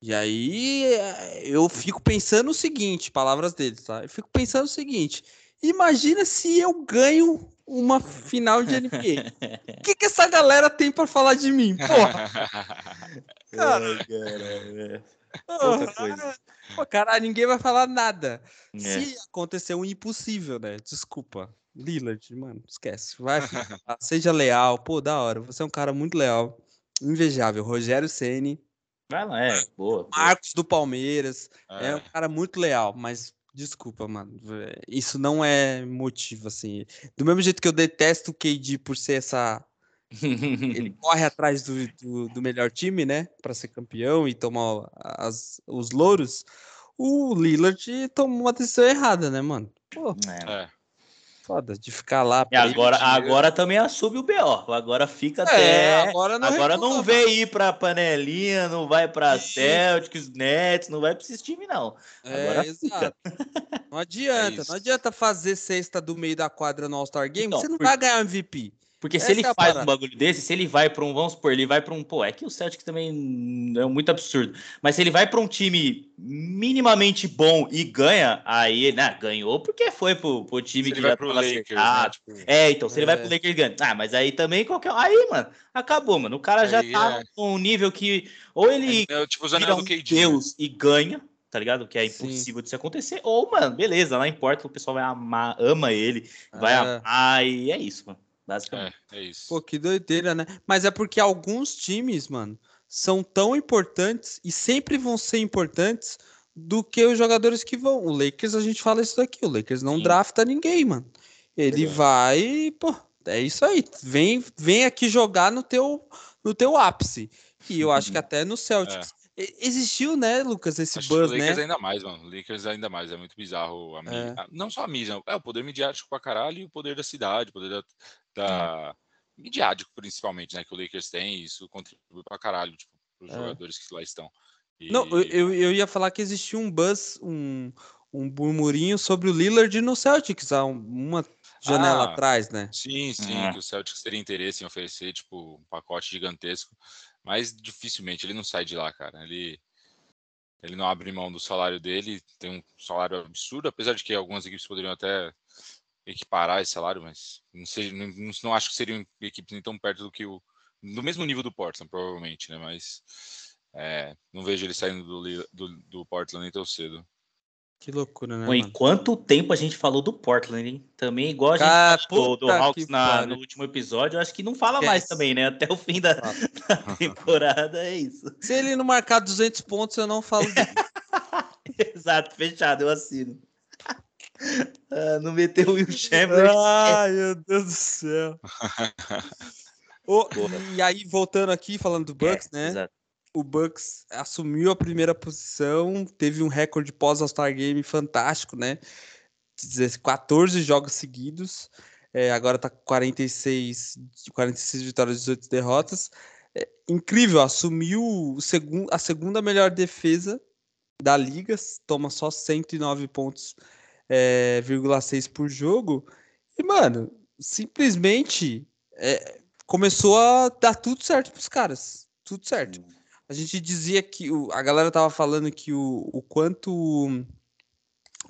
E aí eh, eu fico pensando o seguinte, palavras dele, tá? Eu fico pensando o seguinte: imagina se eu ganho uma final de NBA. O que, que essa galera tem pra falar de mim? Porra, cara. (laughs) Ai, cara, coisa. Pô, cara, ninguém vai falar nada. é. Se acontecer um impossível, né? Desculpa. Lillard, mano, esquece. Vai, (laughs) filho. Seja leal. Pô, da hora. Você é um cara muito leal. Invejável. Rogério Ceni, Vai lá, é, boa. boa. Marcos do Palmeiras. É. É. um cara muito leal, mas desculpa, mano. Isso não é motivo, assim. Do mesmo jeito que eu detesto o KD por ser essa. Ele (laughs) corre atrás do, do, do melhor time, né? Pra ser campeão e tomar as, os louros. O Lillard tomou uma decisão errada, né, mano? Pô, É. É. foda de ficar lá. E agora, agora também assume o BO. Agora fica É, até. agora não Agora não vem ir pra panelinha, não vai pra. Celtics, Nets, não vai pra esses times, não. Agora É, fica. exato. Não (laughs) adianta, isso. não adianta fazer cesta do meio da quadra no All-Star Game, Então, você não por- vai ganhar MVP. Porque se Essa ele é faz um bagulho desse, se ele vai pra um, vamos supor, ele vai pra um, pô, é que o Celtics também é muito absurdo, mas se ele vai pra um time minimamente bom e ganha, aí, né, ganhou porque foi pro, pro time Se que ele vai já pro Lakers, né? Tipo, É, então, se ele vai É. pro Lakers ganha. Ah, mas aí também qualquer. Aí, mano, acabou, mano. O cara já Aí tá é. num nível que ou ele é, tipo os vira um? Deus e ganha, tá ligado? Que é Sim. impossível de se acontecer. Ou, mano, beleza, não importa, o pessoal vai amar, ama ele, vai É. amar e é isso, mano. Basicamente. É, é isso. Pô, que doideira, né? Mas é porque alguns times, mano, são tão importantes e sempre vão ser importantes do que os jogadores que vão. O Lakers, a gente fala isso daqui, o Lakers não Sim. drafta ninguém, mano. Ele Verdade. vai, pô, é isso aí. Vem, vem aqui jogar no teu, no teu ápice. E eu acho que (laughs) até no Celtics. E- Existiu, né, Lucas, esse É. Acho que o buzz, Lakers né? ainda mais, mano. O Lakers ainda mais. É muito bizarro. A mi- É. Não só a mídia, é o poder midiático pra caralho e o poder da cidade, o poder da. Da- Midiático, principalmente, né? Que o Lakers tem. e Isso contribui pra caralho, tipo, pros É. jogadores que lá estão. E- Não, eu, eu, ia falar que existia um buzz, um, um murmurinho sobre o Lillard no Celtics há um- uma janela Ah, atrás, né? Sim, sim, É. que o Celtics teria interesse em oferecer, tipo, um pacote gigantesco, mas dificilmente ele não sai de lá, cara. Ele ele não abre mão do salário dele, tem um salário absurdo, apesar de que algumas equipes poderiam até equiparar esse salário, mas não, sei, não, não acho que seriam equipes nem tão perto do que o. do mesmo nível do Portland, provavelmente, né? Mas é, não vejo ele saindo do, do, do Portland nem tão cedo. Que loucura, né? Bom, e quanto tempo a gente falou do Portland, hein? Também, igual a gente ah, falou do Hawks na, no último episódio, eu acho que não fala mais também, né? Até o fim da, da, temporada, é isso. Se ele não marcar 200 pontos, eu não falo. (laughs) Exato, fechado, eu assino. Ah, não meteu o Will (laughs) Chamberlain. Ai, meu Deus do céu. (laughs) oh, e aí, voltando aqui, falando do Bucks, é, né? Exato o Bucks assumiu a primeira posição, teve um recorde pós All-Star Game fantástico, né? 14 jogos seguidos, é, agora tá com 46, 46 vitórias e 18 derrotas. É, incrível, assumiu segun, a segunda melhor defesa da liga, toma só 109 pontos, é, 6 por jogo. E, mano, simplesmente é, começou a dar tudo certo pros caras. Tudo certo. Hum. A gente dizia que o, a galera tava falando que o, o quanto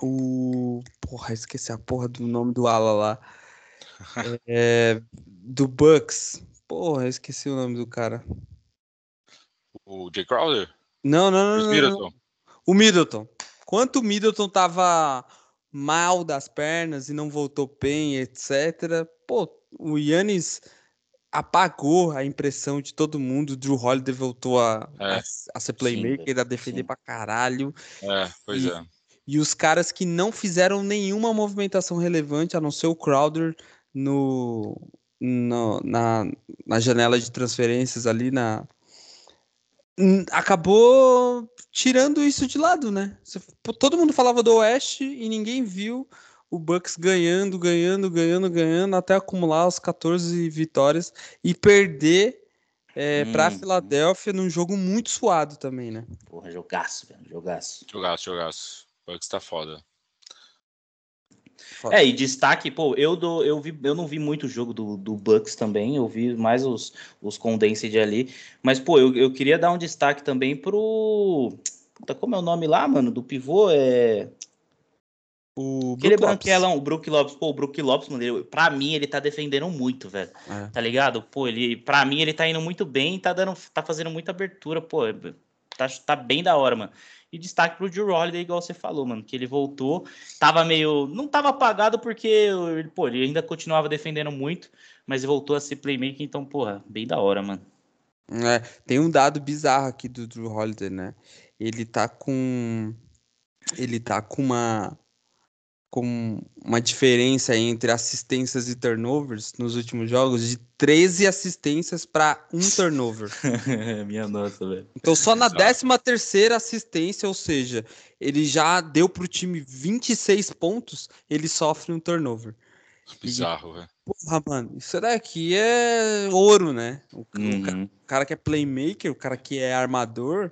o porra, esqueci a porra do nome do ala lá. (laughs) É, do Bucks. Porra, esqueci o nome do cara. O Jay Crowder? Não, não, não, não, Middleton. O Middleton. Quanto o Middleton tava mal das pernas e não voltou bem, etc. Pô, o Yannis apagou a impressão de todo mundo. Drew Holiday voltou a, é, a, a, ser playmaker, sim, a defender sim. pra caralho. É, pois e, é. E os caras que não fizeram nenhuma movimentação relevante, a não ser o Crowder no, no na, na janela de transferências ali na. Acabou tirando isso de lado, né? Todo mundo falava do Oeste e ninguém viu o Bucks ganhando, ganhando, ganhando, ganhando, até acumular as 14 vitórias e perder é, hum. para a Filadélfia num jogo muito suado também, né? Porra, jogaço, velho, jogaço. Jogaço, jogaço. O Bucks tá foda. Foda. É, e destaque, pô, eu, do, eu, vi, eu não vi muito o jogo do, do Bucks também, eu vi mais os, os condensed ali, mas, pô, eu, eu queria dar um destaque também pro... Puta, como é o nome lá, mano, do pivô? É... O Aquele branquelão, o Brook Lopes, pô, o Brook Lopes, mano, ele, pra mim ele tá defendendo muito, velho. É. Tá ligado? Pô, ele, pra mim ele tá indo muito bem, tá dando, tá fazendo muita abertura, pô, tá, tá bem da hora, mano. E destaque pro Drew Holiday, igual você falou, mano, que ele voltou, tava meio, não tava apagado porque, pô, ele ainda continuava defendendo muito, mas voltou a ser playmaker, então, porra, bem da hora, mano. É, tem um dado bizarro aqui do Drew Holiday, né? Ele tá com ele tá com uma com uma diferença entre assistências e turnovers nos últimos jogos de 13 assistências para um (laughs) turnover. (laughs) Minha nossa, velho. Então só na 13 terceira assistência, ou seja, ele já deu pro time 26 pontos, ele sofre um turnover. Bizarro, velho. Porra, mano, isso daqui é ouro, né? O, uhum. o cara que é playmaker, o cara que é armador,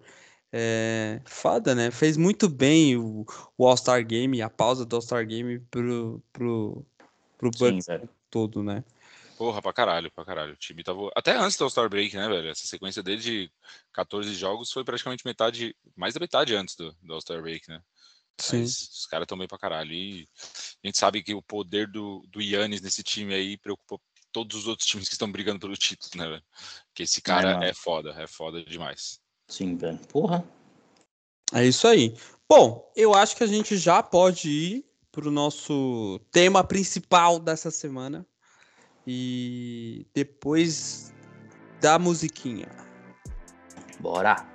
é, foda, né? Fez muito bem o, o All-Star Game, a pausa do All-Star Game pro, pro, pro Bucks todo, né? Porra, pra caralho, pra caralho. O time tava. Até antes do All-Star Break, né, velho? Essa sequência dele de 14 jogos foi praticamente metade, mais da metade antes do, do All-Star Break, né? Sim. Mas os caras estão bem pra caralho. E a gente sabe que o poder do, do Yannis nesse time aí preocupa todos os outros times que estão brigando pelo título, né, velho? Porque esse cara é, é foda, é foda demais. Sim, velho. Porra. É isso aí. Bom, eu acho que a gente já pode ir para o nosso tema principal dessa semana. E depois da musiquinha. Bora! Bora.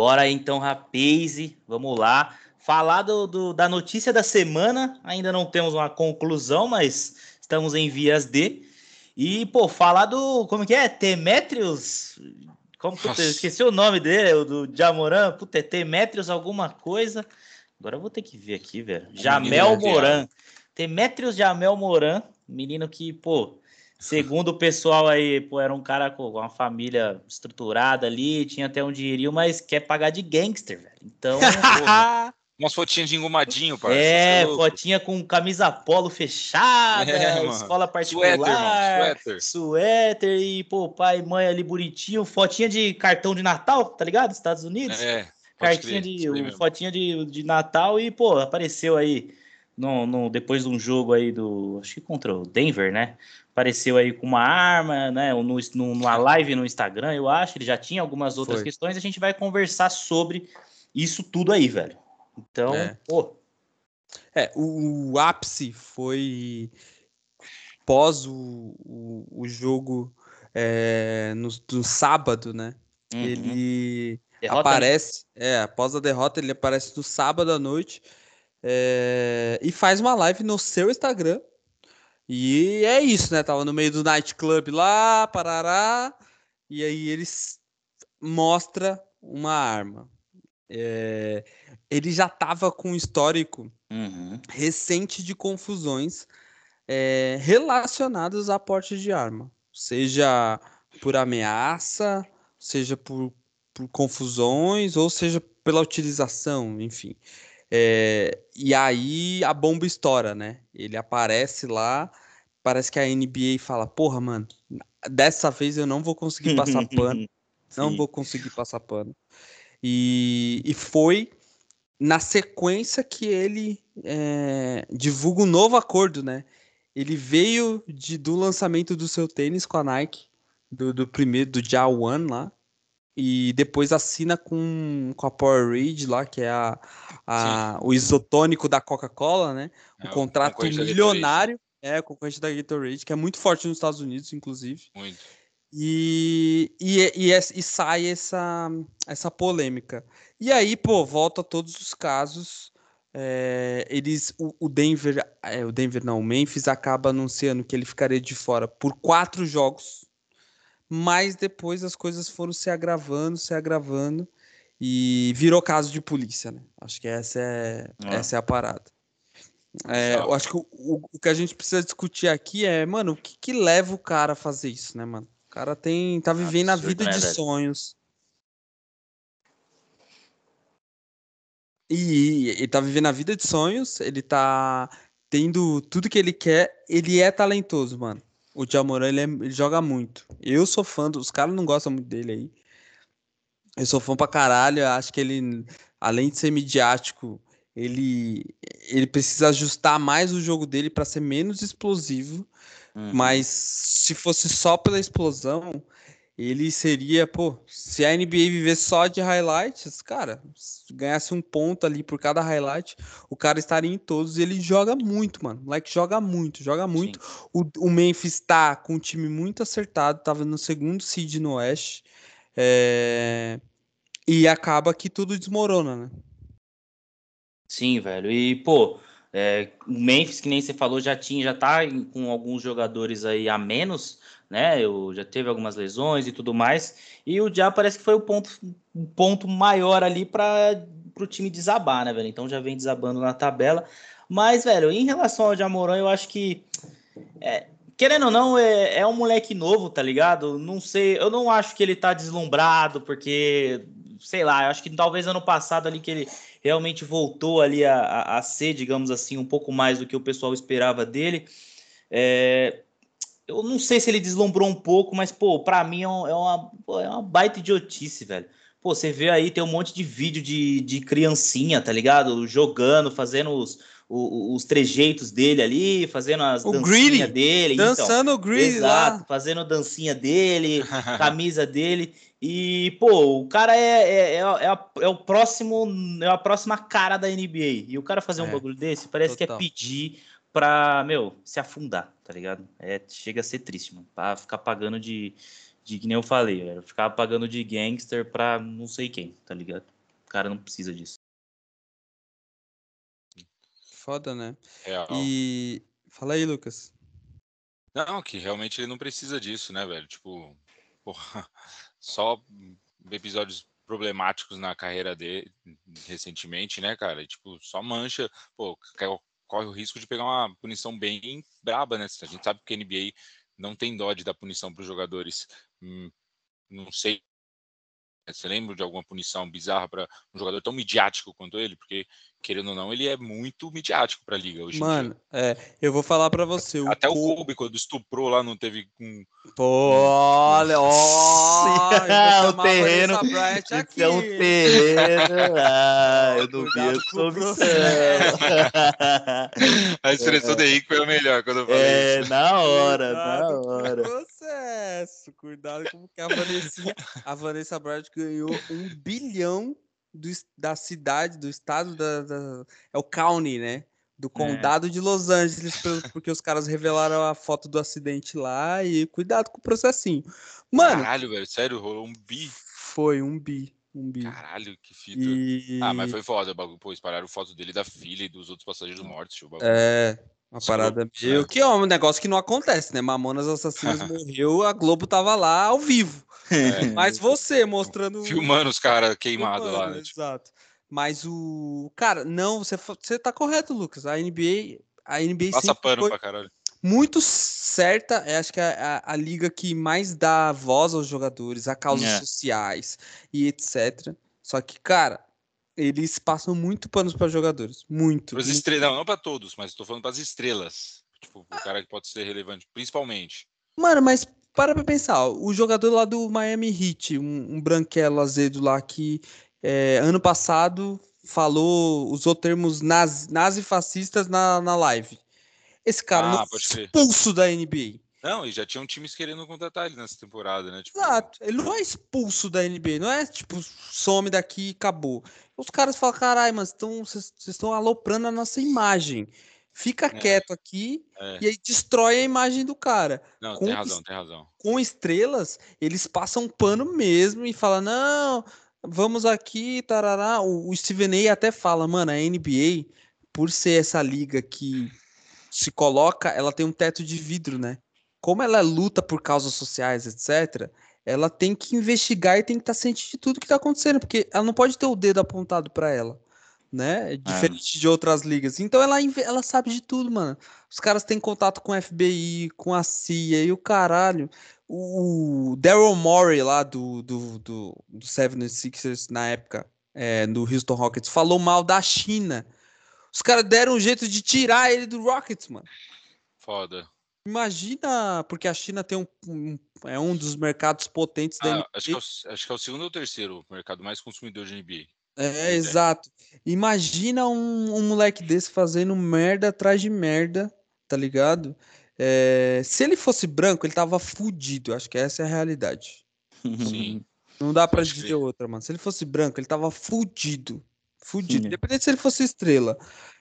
Bora então, rapaz, vamos lá. Falar do, do, da notícia da semana, ainda não temos uma conclusão, mas estamos em vias de. E, pô, falar do. Como que é? Temetrius? Como que eu esqueci o nome dele, o do Jamoran. Puta, é Temetrius alguma coisa. Agora eu vou ter que ver aqui, velho. Jamel Moran. Temetrius Jamel Moran, menino que, pô, Segundo o pessoal aí, pô, era um cara com uma família estruturada ali, tinha até um dinheirinho, mas quer pagar de gangster, velho. Então. (laughs) Umas fotinhas de engomadinho, parceiro. É, é fotinha com camisa polo fechada, é, escola particular, suéter, suéter. suéter e, pô, pai e mãe ali bonitinho, fotinha de cartão de Natal, tá ligado? Estados Unidos. É, Cartinha crer, de, fotinha de, de Natal e, pô, apareceu aí no, no, depois de um jogo aí do, acho que contra o Denver, né? Apareceu aí com uma arma, né? No, no, numa live no Instagram, eu acho. Ele já tinha algumas outras Foi. questões. A gente vai conversar sobre isso tudo aí, velho. Então, é. pô. É, o, o ápice foi pós o, o, o jogo é, no, no, sábado, né? Uhum. Ele derrota aparece, é, após a derrota, ele aparece no sábado à noite é, e faz uma live no seu Instagram. E é isso, né? Tava no meio do nightclub lá, parará, e aí eles mostra uma arma. É, ele já estava com um histórico uhum. recente de confusões é, relacionadas à porte de arma, seja por ameaça, seja por, por confusões, ou seja pela utilização, enfim. É, e aí a bomba estoura, né? Ele aparece lá, parece que a NBA fala: Porra, mano, dessa vez eu não vou conseguir passar (laughs) pano. não vou conseguir passar pano. E, e foi na sequência que ele é, divulga um novo acordo, né? Ele veio de, do lançamento do seu tênis com a Nike, do, do primeiro, do Ja One lá, e depois assina com, com a Powerade lá, que é a, a o isotônico da Coca-Cola, né? Um é, contrato milionário, é, concorrente da Gatorade, que é muito forte nos Estados Unidos, inclusive. Muito. E, e, e, e, sai essa, essa polêmica. E aí, pô, volta todos os casos. É, eles, o, o Denver, é, o Denver não, o Memphis acaba anunciando que ele ficaria de fora por quatro jogos, mas depois as coisas foram se agravando, se agravando e virou caso de polícia, né? Acho que essa é, ah. essa é a parada. É, eu acho que o, o, que a gente precisa discutir aqui é, mano, o que, que leva o cara a fazer isso, né, mano? O cara tem, tá vivendo Absurdo, a vida né, de velho? sonhos. E ele tá vivendo a vida de sonhos, ele tá tendo tudo que ele quer, ele é talentoso, mano. O Jamoran, ele, é, ele joga muito. Eu sou fã, dos os caras não gostam muito dele aí. Eu sou fã pra caralho, acho que ele, além de ser midiático, ele, ele precisa ajustar mais o jogo dele para ser menos explosivo Uhum. Mas se fosse só pela explosão, ele seria, pô, se a NBA vivesse só de highlights, cara, se ganhasse um ponto ali por cada highlight, o cara estaria em todos e ele joga muito, mano. O moleque joga muito, joga muito. O, o, Memphis tá com um time muito acertado, tava no segundo seed no Oeste. É... E acaba que tudo desmorona, né? Sim, velho. E, pô, é, o Memphis, que nem você falou, já tinha, já tá com alguns jogadores aí a menos, né? Eu, já teve algumas lesões e tudo mais. E o Já parece que foi o ponto, o ponto maior ali para o time desabar, né, velho? Então já vem desabando na tabela. Mas, velho, em relação ao Jamoran, eu acho que. É, querendo ou não, é, é um moleque novo, tá ligado? Não sei, eu não acho que ele tá deslumbrado, porque, sei lá, acho que talvez ano passado ali que ele realmente voltou ali a, a, a, ser, digamos assim, um pouco mais do que o pessoal esperava dele. É, eu não sei se ele deslumbrou um pouco, mas, pô, pra mim é, um, é uma, é uma baita idiotice, velho. Pô, você vê aí, tem um monte de vídeo de, de criancinha, tá ligado? Jogando, fazendo os, os, os trejeitos dele ali, fazendo as o dancinhas dele. Então. Dançando então, o greedy Exato, lá. fazendo dancinha dele, (laughs) camisa dele. E, pô, o cara é, é, é, é, a, é, o próximo, é a próxima cara da NBA. E o cara fazer um é, bagulho desse parece total. que é pedir pra, meu, se afundar, tá ligado? É, chega a ser triste, mano. Pra ficar pagando de, de que nem eu falei, velho. Ficar pagando de gangster pra não sei quem, tá ligado? O cara não precisa disso. Foda, né? Real. E. Fala aí, Lucas. Não, que realmente ele não precisa disso, né, velho? Tipo, porra (laughs) só episódios problemáticos na carreira dele recentemente, né, cara? E, tipo, só mancha, pô, corre o risco de pegar uma punição bem braba, né? A gente sabe que a NBA não tem dó de dar punição para os jogadores. Hum, não sei você lembra de alguma punição bizarra para um jogador tão midiático quanto ele? Porque, querendo ou não, ele é muito midiático para a liga hoje Mano, é, eu vou falar para você. Até o, o Kobe, quando estuprou lá, não teve um. Pô, olha, olha! (laughs) o terreno. Aqui. É um terreno. Ah, eu não vi, eu (laughs) A expressão é. do Henrique foi a melhor quando eu falei. É, isso. na hora, Cuidado na hora. Processo. Cuidado com que a Vanessa, a Vanessa Bryant ganhou um bilhão do, da cidade, do estado da, da, É o county, né? Do é. condado é. de Los Angeles, (laughs) porque os caras revelaram a foto do acidente lá e cuidado com o processinho. Mano. Caralho, velho, sério, rolou um bi. Foi um bi. Um bi. Caralho, que fita. E... Ah, mas foi foda o bagulho. Pô, espalharam foto dele da filha e dos outros passageiros mortos. É, uma parada meio. Que é um negócio que não acontece, né? Mamonas Assassinas (laughs) morreu, a Globo tava lá ao vivo. É. Mas você mostrando. Filmando os caras queimados lá, né? Tipo... Exato. Mas o. Cara, não, você, você tá correto, Lucas. A NBA. A NBA Passa pano pra caralho. Muito certa, é, acho que é a, a, liga que mais dá voz aos jogadores, a causas é. sociais e etc. Só que, cara, eles passam muito panos para jogadores. Muito. Para estrelas, não, não para todos, mas estou falando para as estrelas. Tipo, o cara que pode ser relevante, principalmente. Mano, mas para pra pensar. O jogador lá do Miami Heat, um, um branquelo azedo lá que é, ano passado falou, usou termos nazi, nazifascistas na, na live. Esse cara ah, não foi expulso da NBA. Não, e já tinham times querendo contratar ele nessa temporada, né? Tipo... Exato. Ele não é expulso da NBA, não é tipo, some daqui e acabou. Os caras falam, caralho, mas vocês estão aloprando a nossa imagem. Fica é. quieto aqui é. e aí destrói a imagem do cara. Não, com tem razão, tem razão. Com estrelas, eles passam pano mesmo e falam, não, vamos aqui, tarará. O, o Steven A até fala, mano, a NBA, por ser essa liga que se coloca, ela tem um teto de vidro, né? Como ela luta por causas sociais, etc., ela tem que investigar e tem que estar tá ciente de tudo que está acontecendo, porque ela não pode ter o dedo apontado para ela, né? É. Diferente é. de outras ligas. Então ela, ela sabe de tudo, mano. Os caras têm contato com o FBI, com a CIA e o caralho. O Daryl Morey lá do, do, do, do 76ers na época, é, do Houston Rockets, falou mal da China. Os caras deram um jeito de tirar ele do Rockets, mano. Foda. Imagina, porque a China tem um, um é um dos mercados potentes da NBA. Acho que, é o, acho que é o segundo ou terceiro mercado mais consumidor de NBA. É, é, exato. Imagina um, um, moleque desse fazendo merda atrás de merda, tá ligado? É, se ele fosse branco, ele tava fudido. Acho que essa é a realidade. Sim. (laughs) Não dá pra dizer outra, mano. Se ele fosse branco, ele tava fudido. Fudido. Independente se ele fosse estrela.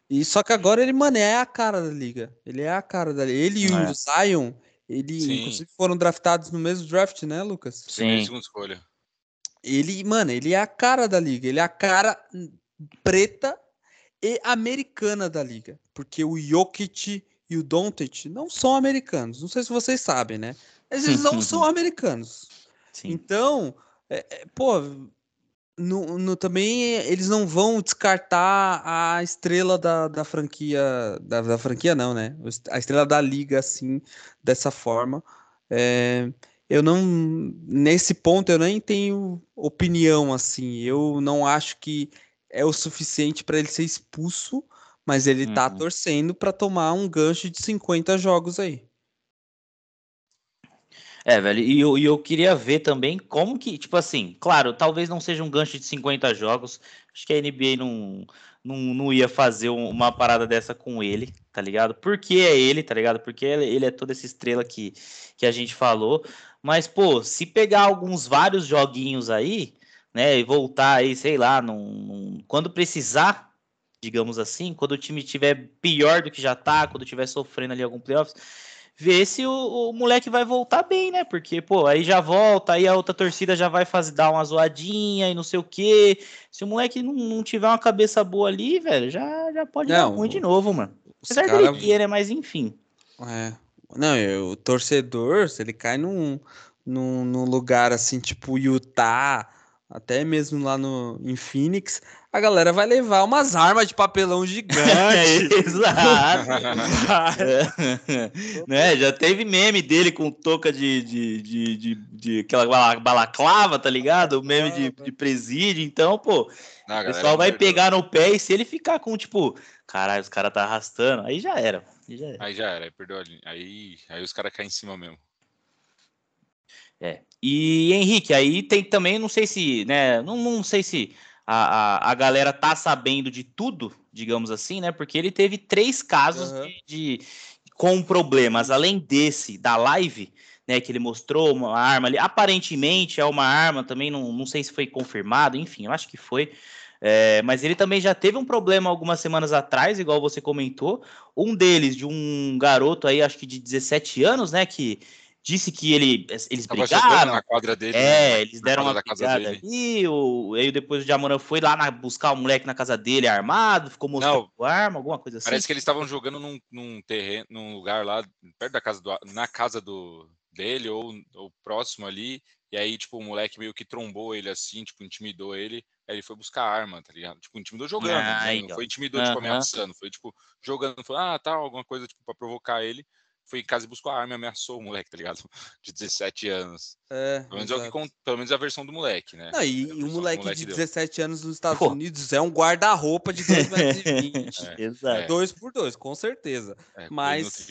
E só que agora ele, mano, é a cara da liga. Ele é a cara da liga. Ele e o é. Zion, ele, Sim. inclusive, foram draftados no mesmo draft, né, Lucas? Sim. Segunda escolha. Ele, mano, ele é a cara da liga. Ele é a cara preta e americana da liga. Porque o Jokic e o Doncic não são americanos. Não sei se vocês sabem, né? Mas eles não (laughs) são americanos. Sim. Então, é, é, pô, no, no, também eles não vão descartar a estrela da, da franquia. Da, da, franquia, não, né? A estrela da liga, assim, dessa forma. É, eu não. Nesse ponto, eu nem tenho opinião, assim. Eu não acho que é o suficiente para ele ser expulso, mas ele tá uhum. tá torcendo para tomar um gancho de 50 jogos aí. É, velho, e eu, e eu queria ver também como que, tipo assim, claro, talvez não seja um gancho de 50 jogos, acho que a NBA não, não, não ia fazer uma parada dessa com ele, tá ligado? Porque é ele, tá ligado? Porque ele é toda essa estrela que, que a gente falou, mas, pô, se pegar alguns vários joguinhos aí, né, e voltar aí, sei lá, num, num, quando precisar, digamos assim, quando o time tiver pior do que já tá, quando tiver sofrendo ali algum playoffs, ver se o, o, moleque vai voltar bem, né? Porque, pô, aí já volta, aí a outra torcida já vai fazer, dar uma zoadinha e não sei o quê. Se o moleque não, não tiver uma cabeça boa ali, velho, já, já pode não, dar ruim de novo, mano. Apesar cara... dele ter, né? Mas enfim. É. Não, o torcedor, se ele cai num, num, num lugar assim, tipo Utah, até mesmo lá no, em Phoenix, a galera vai levar umas armas de papelão (laughs) gigante. Exato. (laughs) né? Já teve meme dele com touca de, de, de, de, de aquela balaclava, tá ligado? O meme de, de presídio. Então, pô, Não, o pessoal vai pegar no pé e se ele ficar com, tipo, caralho, os caras tá arrastando, aí já era. Aí já era, aí, já era, ali. Aí, aí os caras caem em cima mesmo. É. E Henrique, aí tem também, não sei se, né? Não, não sei se a, a, a galera tá sabendo de tudo, digamos assim, né? Porque ele teve três casos uhum. de, de, com problemas, além desse da live, né? Que ele mostrou uma arma ali. Aparentemente é uma arma, também não, não sei se foi confirmado, enfim, eu acho que foi. É, mas ele também já teve um problema algumas semanas atrás, igual você comentou. Um deles, de um garoto aí, acho que de 17 anos, né? Que disse que ele, eles Tava brigaram. na quadra dele. É, né? eles deram uma brigada ali. O, aí depois o Jamoran foi lá na, buscar o moleque na casa dele armado, ficou mostrando Não, arma, alguma coisa assim. Parece que eles estavam jogando num, num terreno, num lugar lá, perto da casa do. na casa do, dele, ou, ou próximo ali. E aí, tipo, o moleque meio que trombou ele assim, tipo, intimidou ele. Aí ele foi buscar arma, tá ligado? Tipo, intimidou jogando. Ah, não foi intimidou, tipo, ameaçando. Foi, tipo, jogando. Foi, ah, tá, alguma coisa, tipo, pra provocar ele foi em casa e buscou a arma e ameaçou o moleque, tá ligado? (laughs) De 17 anos. É, pelo menos, é o que, pelo menos é a versão do moleque, né? Não, e, o moleque, moleque de 17 deu. anos nos Estados Pô. Unidos é um guarda-roupa de 2,20 metros. (laughs) é, Exato. 2 por 2, com certeza. É, Mas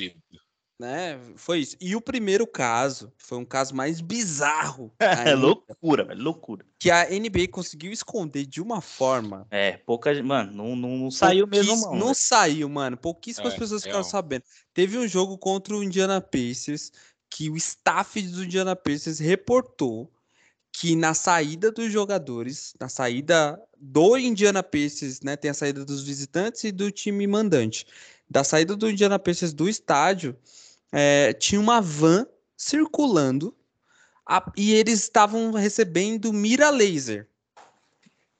né? Foi isso. E o primeiro caso foi um caso mais bizarro. (laughs) é loucura, velho, loucura. Que a NBA conseguiu esconder de uma forma. É, pouca, mano, não, não, não saiu mesmo não. Não saiu, mano. Pouquíssimas é, pessoas ficaram é. sabendo. Teve um jogo contra o Indiana Pacers que o staff do Indiana Pacers reportou que na saída dos jogadores, na saída do Indiana Pacers, né, tem a saída dos visitantes e do time mandante. Da saída do Indiana Pacers do estádio, é, tinha uma van circulando a, e eles estavam recebendo mira laser.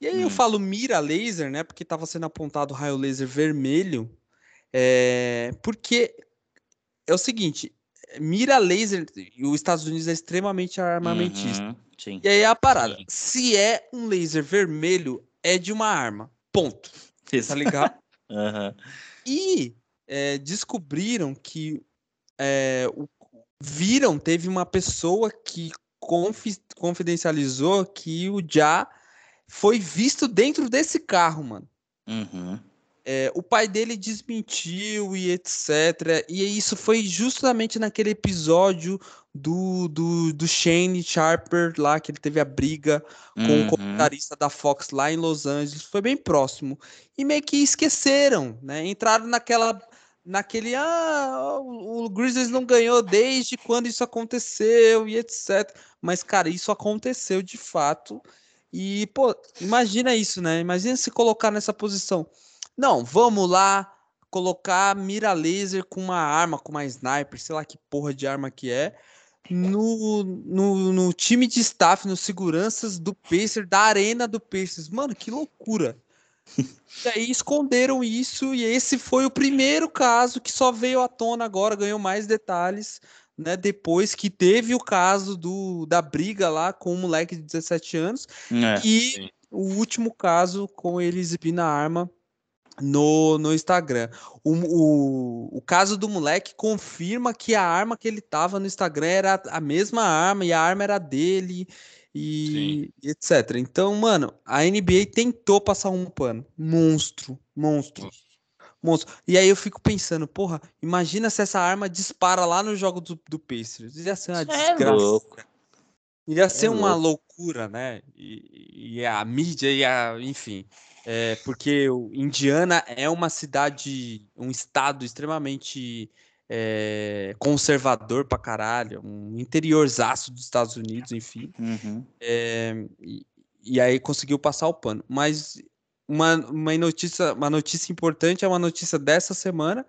E aí hum. eu falo mira laser, né? Porque estava sendo apontado raio laser vermelho. É, porque é o seguinte, mira laser, os Estados Unidos é extremamente armamentista. Uhum, e aí é a parada, sim. se é um laser vermelho, é de uma arma. Ponto. Isso. Tá ligado? (laughs) uhum. E é, descobriram que é, o, viram, teve uma pessoa que confi, confidencializou que o Já foi visto dentro desse carro, mano. Uhum. É, o pai dele desmentiu e etc. E isso foi justamente naquele episódio do, do, do Shane Sharper lá, que ele teve a briga com uhum. o comentarista da Fox lá em Los Angeles. Foi bem próximo. E meio que esqueceram, né? Entraram naquela naquele ah, o Grizzlies não ganhou desde quando isso aconteceu e etc. Mas cara, isso aconteceu de fato. E pô, imagina isso, né? Imagina se colocar nessa posição. Não, vamos lá colocar mira laser com uma arma, com uma sniper, sei lá que porra de arma que é, no, no, no time de staff, nos seguranças do Pacers, da arena do Pacers. Mano, que loucura. E aí esconderam isso, e esse foi o primeiro caso que só veio à tona agora, ganhou mais detalhes, né? Depois que teve o caso do, da briga lá com o um moleque de 17 anos, é, e sim. o último caso com ele exibindo a arma no, no Instagram. O, o, o caso do moleque confirma que a arma que ele tava no Instagram era a mesma arma e a arma era dele e, e, etc. Então, mano, a NBA tentou passar um pano. Monstro, monstro. Monstro. E aí eu fico pensando, porra, imagina se essa arma dispara lá no jogo do, do Pacers. Ia ser uma é desgraça. Louco. Ia é ser uma louco. loucura, né? E, e, a mídia e a, enfim. É, porque o Indiana é uma cidade, um estado extremamente é, conservador pra caralho, um interiorzaço dos Estados Unidos, enfim. Uhum. É, e, e, aí conseguiu passar o pano. Mas uma, uma, notícia, uma notícia importante é uma notícia dessa semana,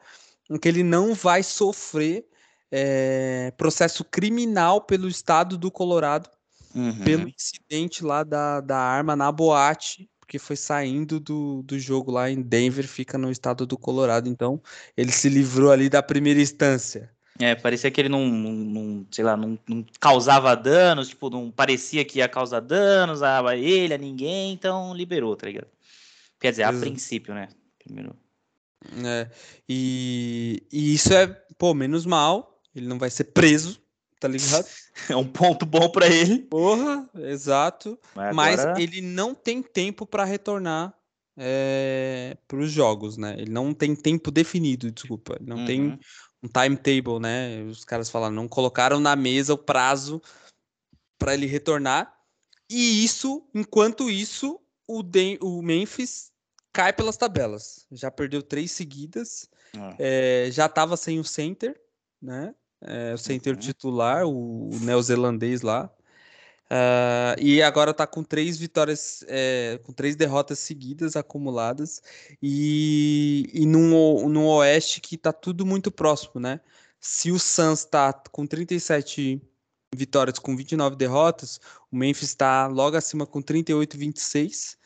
em que ele não vai sofrer é, processo criminal pelo estado do Colorado, uhum. pelo incidente lá da, da arma na boate porque foi saindo do, do jogo lá em Denver, fica no estado do Colorado. Então, ele se livrou ali da primeira instância. É, parecia que ele não, não, não sei lá, não, não, causava danos, tipo, não parecia que ia causar danos a ele, a ninguém, então liberou, tá ligado? Quer dizer, a Exato. princípio, né? Primeiro. É, e, e isso é, pô, menos mal, ele não vai ser preso, tá ligado? (laughs) é um ponto bom para ele. Porra, exato. Mas, agora... mas ele não tem tempo para retornar é, para os jogos, né? Ele não tem tempo definido, desculpa. Ele não uhum. tem um timetable, né? Os caras falaram, não colocaram na mesa o prazo para ele retornar. E isso, enquanto isso, o, Den o Memphis cai pelas tabelas. Já perdeu três seguidas, ah. é, já estava sem o center, né? É, o center uhum. titular, o, o neozelandês lá. Uh, e agora está com três vitórias, é, com três derrotas seguidas acumuladas e, e num, num Oeste que está tudo muito próximo, né? Se o Suns está com 37 vitórias com 29 derrotas, o Memphis está logo acima com 38 e 26.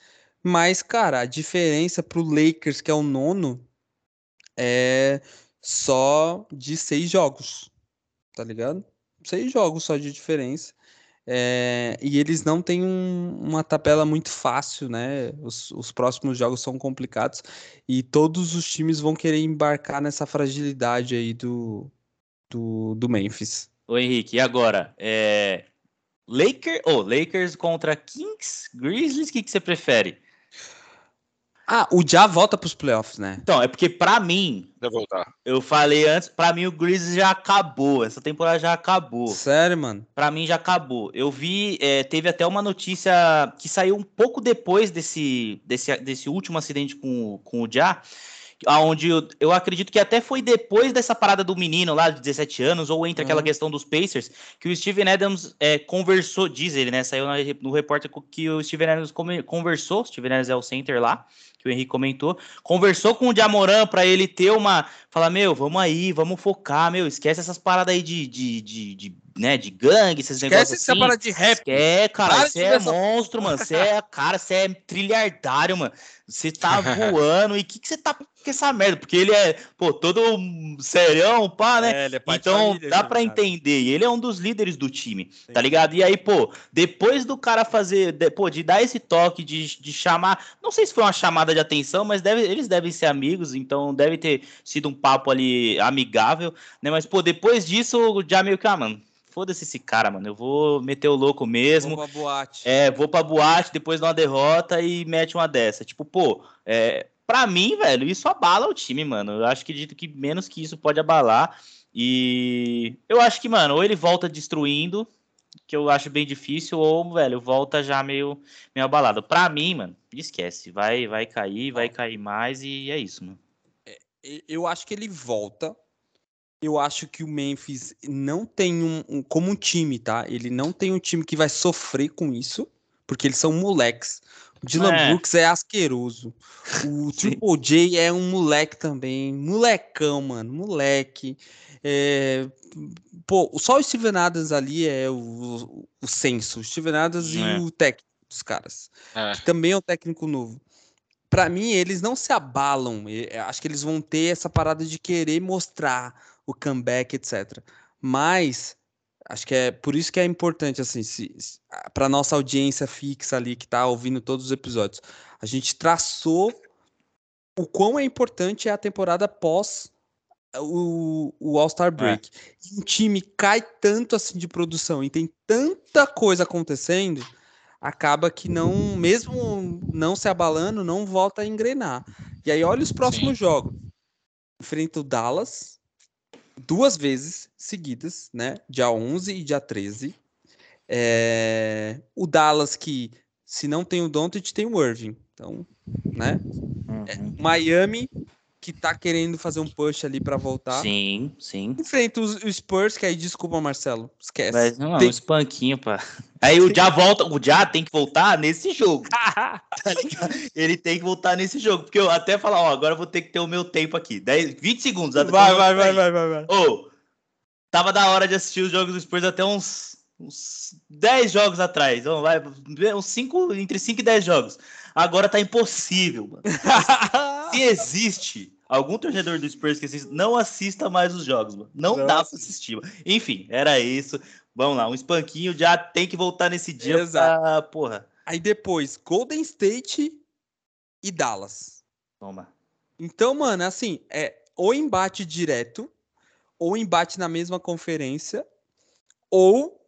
Mas, cara, a diferença para o Lakers, que é o nono, é só de seis jogos, tá ligado? Seis jogos só de diferença. É, e eles não têm um, uma tabela muito fácil, né? Os, os, próximos jogos são complicados e todos os times vão querer embarcar nessa fragilidade aí do, do, do Memphis. Ô Henrique, e agora? É... Lakers, oh, Lakers contra Kings, Grizzlies, o que, que você prefere? Ah, o Já volta para os playoffs, né? Então, é porque para mim, voltar. eu falei antes, para mim o Grizzlies já acabou, essa temporada já acabou. Sério, mano? Para mim já acabou. Eu vi, é, teve até uma notícia que saiu um pouco depois desse, desse, desse último acidente com, com o Já, onde eu, eu, acredito que até foi depois dessa parada do menino lá de 17 anos, ou entre uhum. aquela questão dos Pacers, que o Steven Adams é, conversou, diz ele, né? Saiu no repórter que o Steven Adams conversou, o Steven Adams é o center lá, que o Henrique comentou, conversou com o Jamoran para ele ter uma. Falar, meu, vamos aí, vamos focar, meu, esquece essas paradas aí de, de, de, de né, de gangue, esses esquece negócios essa assim. parada de rap. É, cara, você é monstro, mano, você é, cara, você é trilhardário, mano. Você tá voando, e o que, que você tá com essa merda? Porque ele é, pô, todo serião, pá, né? É, é então, dá para entender. E ele é um dos líderes do time, Sim. tá ligado? E aí, pô, depois do cara fazer, de, pô, de dar esse toque, de, de chamar, não sei se foi uma chamada de atenção, mas deve, eles devem ser amigos, então deve ter sido um papo ali amigável, né? Mas, pô, depois disso, já meio que, ah, mano, foda-se esse cara, mano. Eu vou meter o louco mesmo. Vou pra boate. É, vou pra boate depois de uma derrota e mete uma dessa. Tipo, pô, é, pra mim, velho, isso abala o time, mano. Eu acho que dito que menos que isso pode abalar. E eu acho que, mano, ou ele volta destruindo, que eu acho bem difícil, ou, velho, volta já meio, meio abalado. Pra mim, mano, esquece. Vai, vai cair, vai cair mais e é isso, mano. É, eu acho que ele volta, eu acho que o Memphis não tem um, um, como um time, tá? Ele não tem um time que vai sofrer com isso, porque eles são moleques. O Dylan é. Brooks é asqueroso. O (laughs) Triple J é um moleque também. Molecão, mano. Moleque. É... Pô, só o Steven Adams ali é o, o senso. O Steven Adams é. e o técnico dos caras. É. Que também é um técnico novo. Para mim, eles não se abalam. Acho que eles vão ter essa parada de querer mostrar o comeback, etc. Mas acho que é por isso que é importante assim, para nossa audiência fixa ali que está ouvindo todos os episódios. A gente traçou o quão é importante é a temporada pós o, o All-Star é. Break. É. um time cai tanto assim de produção e tem tanta coisa acontecendo, acaba que não, mesmo não se abalando, não volta a engrenar. E aí olha os próximos Sim. jogos. Enfrenta o Dallas, duas vezes seguidas, né? Dia 11 e dia 13. É... O Dallas, que se não tem o Doncic, tem o Irving. Então, né? Uhum. É, Miami, que tá querendo fazer um push ali para voltar. Sim, sim. Enfrenta os, os Spurs, que aí, desculpa, Marcelo, esquece. Mas não, tem... um espanquinho, pá. (laughs) Aí o Já volta, o Já tem que voltar nesse jogo. tá (laughs) Ele tem que voltar nesse jogo, porque eu até falar, ó, agora eu vou ter que ter o meu tempo aqui. 10, 20 segundos. Vai, vai, vai, vai, vai, vai, vai. Ô, tava da hora de assistir os jogos do Spurs até uns, uns 10 jogos atrás. Vamos, vai, uns 5, entre 5 e 10 jogos. Agora tá impossível, mano. (laughs) Se existe algum torcedor do Spurs que assista, não assista mais os jogos, mano. Não, dá pra assistir, mano. Enfim, era isso. Vamos lá, um espanquinho já tem que voltar nesse dia Exato. pra, porra. Aí depois, Golden State e Dallas. Toma. Então, mano, assim, é ou embate direto, ou embate na mesma conferência, ou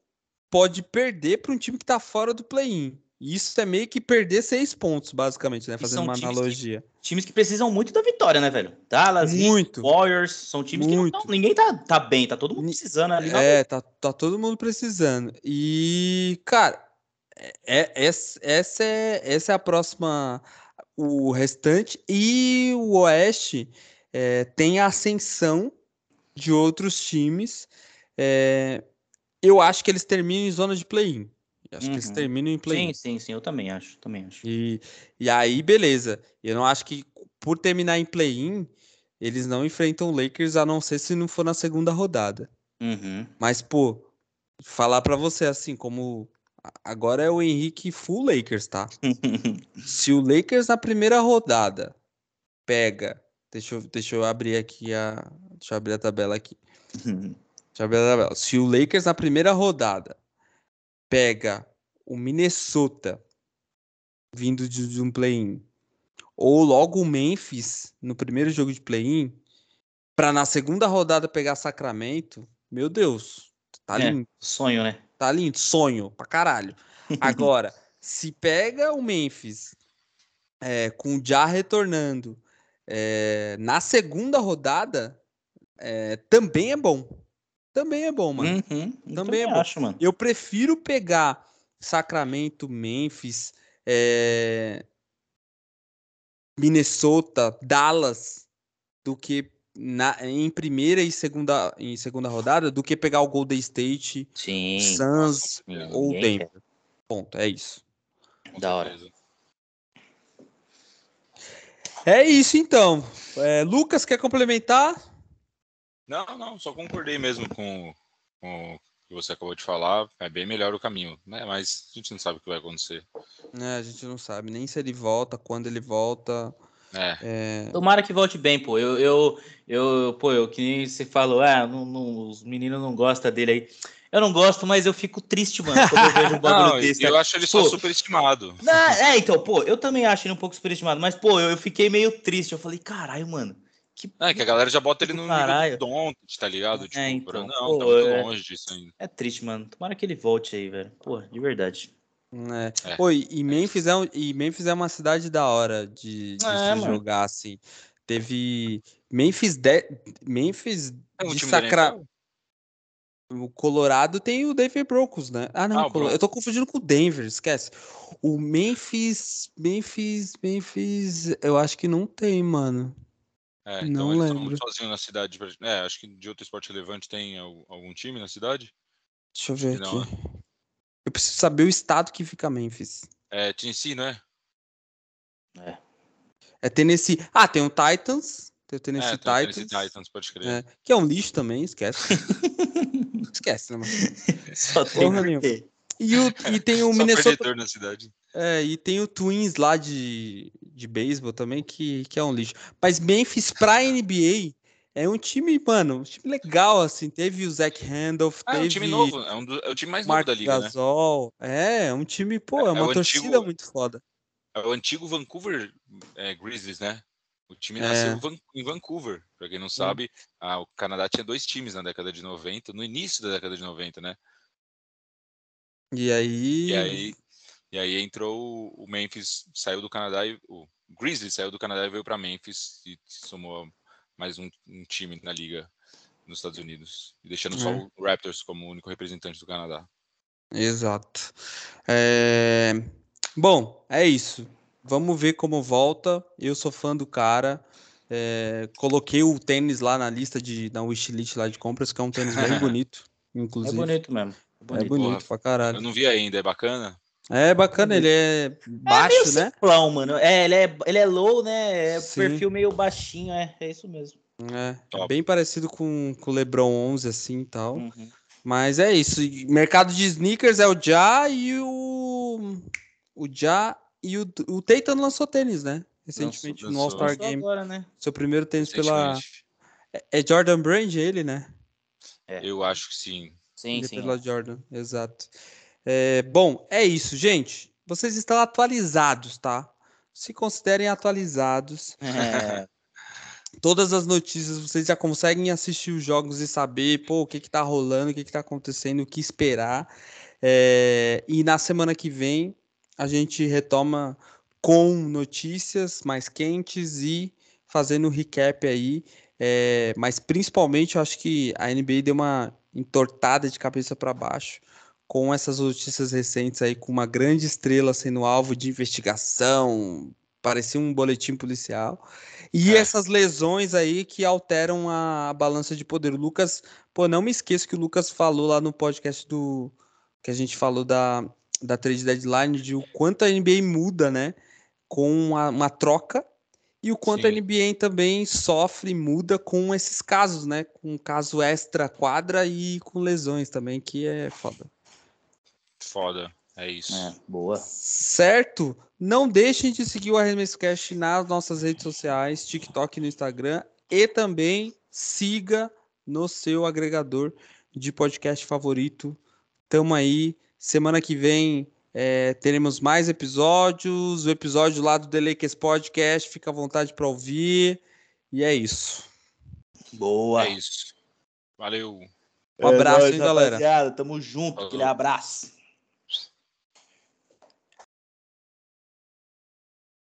pode perder para um time que tá fora do play-in. Isso é meio que perder seis pontos, basicamente, né? Fazendo uma times que- analogia. Times que precisam muito da vitória, né, velho? Dallas, Muito. Warriors, são times que não Muito. tão- ninguém tá, tá bem, tá todo mundo precisando ali. É, tá, tá todo mundo precisando. E, cara, é, é- essa, essa é, essa é a próxima. O restante. E o Oeste é, tem a ascensão de outros times. É, eu acho que eles terminam em zona de play-in. Acho que eles Uhum. terminam em play-in. Sim, sim, sim, eu também acho, também acho. E, e aí, beleza. Eu não acho que por terminar em play-in, eles não enfrentam o Lakers, a não ser se não for na segunda rodada. Uhum. Mas, pô, falar pra você assim, como agora é o Henrique full Lakers, tá? (laughs) Se o Lakers na primeira rodada pega, deixa eu, deixa eu abrir aqui a, deixa eu abrir a tabela aqui. Deixa eu abrir a tabela. Se o Lakers na primeira rodada pega o Minnesota vindo de, de um play-in, ou logo o Memphis no primeiro jogo de play-in, pra na segunda rodada pegar Sacramento, meu Deus, tá É. lindo, Sonho, né? tá lindo, sonho pra caralho. (laughs) Agora, se pega o Memphis é, com o Já retornando é, na segunda rodada, é, também é bom. Também é bom, mano. Uhum. Também é bom. acho, mano. Eu prefiro pegar Sacramento, Memphis, é, Minnesota, Dallas, do que na- em primeira e segunda, em segunda rodada, do que pegar o Golden State, Sim. Suns ou Denver. Ponto, é isso. Da hora. É isso então. É, Lucas, quer complementar? Não, não, só concordei mesmo com, com o que você acabou de falar. É bem melhor o caminho, né? Mas a gente não sabe o que vai acontecer. É, a gente não sabe nem se ele volta, quando ele volta. É, É, Tomara que volte bem, pô. Eu, eu, eu pô, eu que nem você falou, ah, não- não- os meninos não gostam dele aí. Eu não gosto, mas eu fico triste, mano, quando eu vejo um (laughs) bagulho não, desse. eu acho ele só Pô, superestimado. Não, é, então, pô, eu também acho ele um pouco superestimado, mas, pô, eu, eu fiquei meio triste. Eu falei, caralho, mano. Que... É que a galera já bota ele no Caralho. nível do Doncic, tá ligado? É, Tipo, então, pra- não, pô, tá muito é. longe disso ainda. É triste, mano. Tomara que ele volte aí, velho. Pô, de verdade. É. É. Pô, e Memphis é, um- e Memphis é uma cidade da hora de, de É, se jogar, assim. Teve Memphis, de, Memphis É um de Sacra... O Colorado tem o Denver Broncos, né? Ah, não, Ah, Colo- eu tô confundindo com o Denver, esquece. O Memphis, Memphis, Memphis, eu acho que não tem, mano. É, Não então eles lembro. estão sozinhos na cidade. É, acho que de outro esporte relevante tem al- algum time na cidade? Deixa eu ver não, aqui. Eu preciso saber o estado que fica Memphis. É Tennessee, não é? É Tennessee. Ah, tem o Titans. Tem o Tennessee é, tem o Titans. Tennessee Titans, pode crer. é, que é um lixo também, esquece. (laughs) esquece, né, mano? Só tem Porra E, o, e tem o (laughs) Minnesota. na cidade. É, e tem o Twins lá de, de beisebol também, que, que é um lixo. Mas Memphis pra (laughs) NBA é um time, mano, um time legal, assim. Teve o Zach Randolph, Ah, é teve um time novo. É, um do- é o time mais novo Mark da liga, né? Gasol. É, é um time, pô, é, É- é uma torcida antigo- muito foda. É o antigo Vancouver é, Grizzlies, né? O time É. nasceu em Vancouver. Pra quem não sabe, ah, o Canadá tinha dois times na década de 90, no início da década de 90, né? E aí. E aí, e aí entrou o- Memphis, saiu do Canadá e o Grizzlies saiu do Canadá e veio para Memphis e somou mais um, um time na liga nos Estados Unidos, deixando só É. o Raptors como o único representante do Canadá. Exato. É, Bom, é isso. Vamos ver como volta. Eu sou fã do cara. É, Coloquei o tênis lá na lista de na wishlist lá de compras, que é um tênis bem (laughs) bonito, É inclusive. bonito mesmo. É É bonito. bonito Porra, pra caralho. Eu não vi ainda, é bacana? É bacana, ele é É baixo, meio né? simplão, mano. É, ele é, ele é low, né? É Sim. perfil meio baixinho, é, é isso mesmo. É, é Top. bem parecido com, com o LeBron 11, assim e tal. Uhum. Mas é isso. Mercado de sneakers é o Ja e o. O Ja e o, o Tatum lançou tênis, né? recentemente Lançou- no All-Star Game. agora, né? Seu primeiro tênis pela. Recentemente. É Jordan Brand ele, né? Eu acho que sim. Sim, é sim. pela Jordan, exato. É, bom, é isso, gente. Vocês estão atualizados, tá? Se considerem atualizados. É, (laughs) Todas as notícias vocês já conseguem assistir os jogos e saber, pô, o que que tá rolando, o que que tá acontecendo, o que esperar. É, e na semana que vem a gente retoma com notícias mais quentes e fazendo um recap aí. É, mas principalmente eu acho que a NBA deu uma entortada de cabeça para baixo com essas notícias recentes aí, com uma grande estrela sendo alvo de investigação, parecia um boletim policial. E É. essas lesões aí que alteram a, balança de poder. O Lucas, pô, não me esqueço que o Lucas falou lá no podcast do que a gente falou da, da trade deadline de o quanto a NBA muda, né? Com uma, uma troca e o quanto a Sim. NBA também sofre e muda com esses casos, né? Com um caso extra quadra e com lesões também, que é foda. Foda. É isso. é, boa. Certo? Não deixem de seguir o Arremesso Cast nas nossas redes sociais, TikTok e no Instagram. E também siga no seu agregador de podcast favorito. Tamo aí. Semana que vem é, teremos mais episódios. O episódio lá do The Lakers Podcast. Fica à vontade para ouvir. E é isso. Boa. É isso. Valeu. Um abraço, nóis, hein, galera? rapaziada. Tamo junto. Falou. Aquele abraço.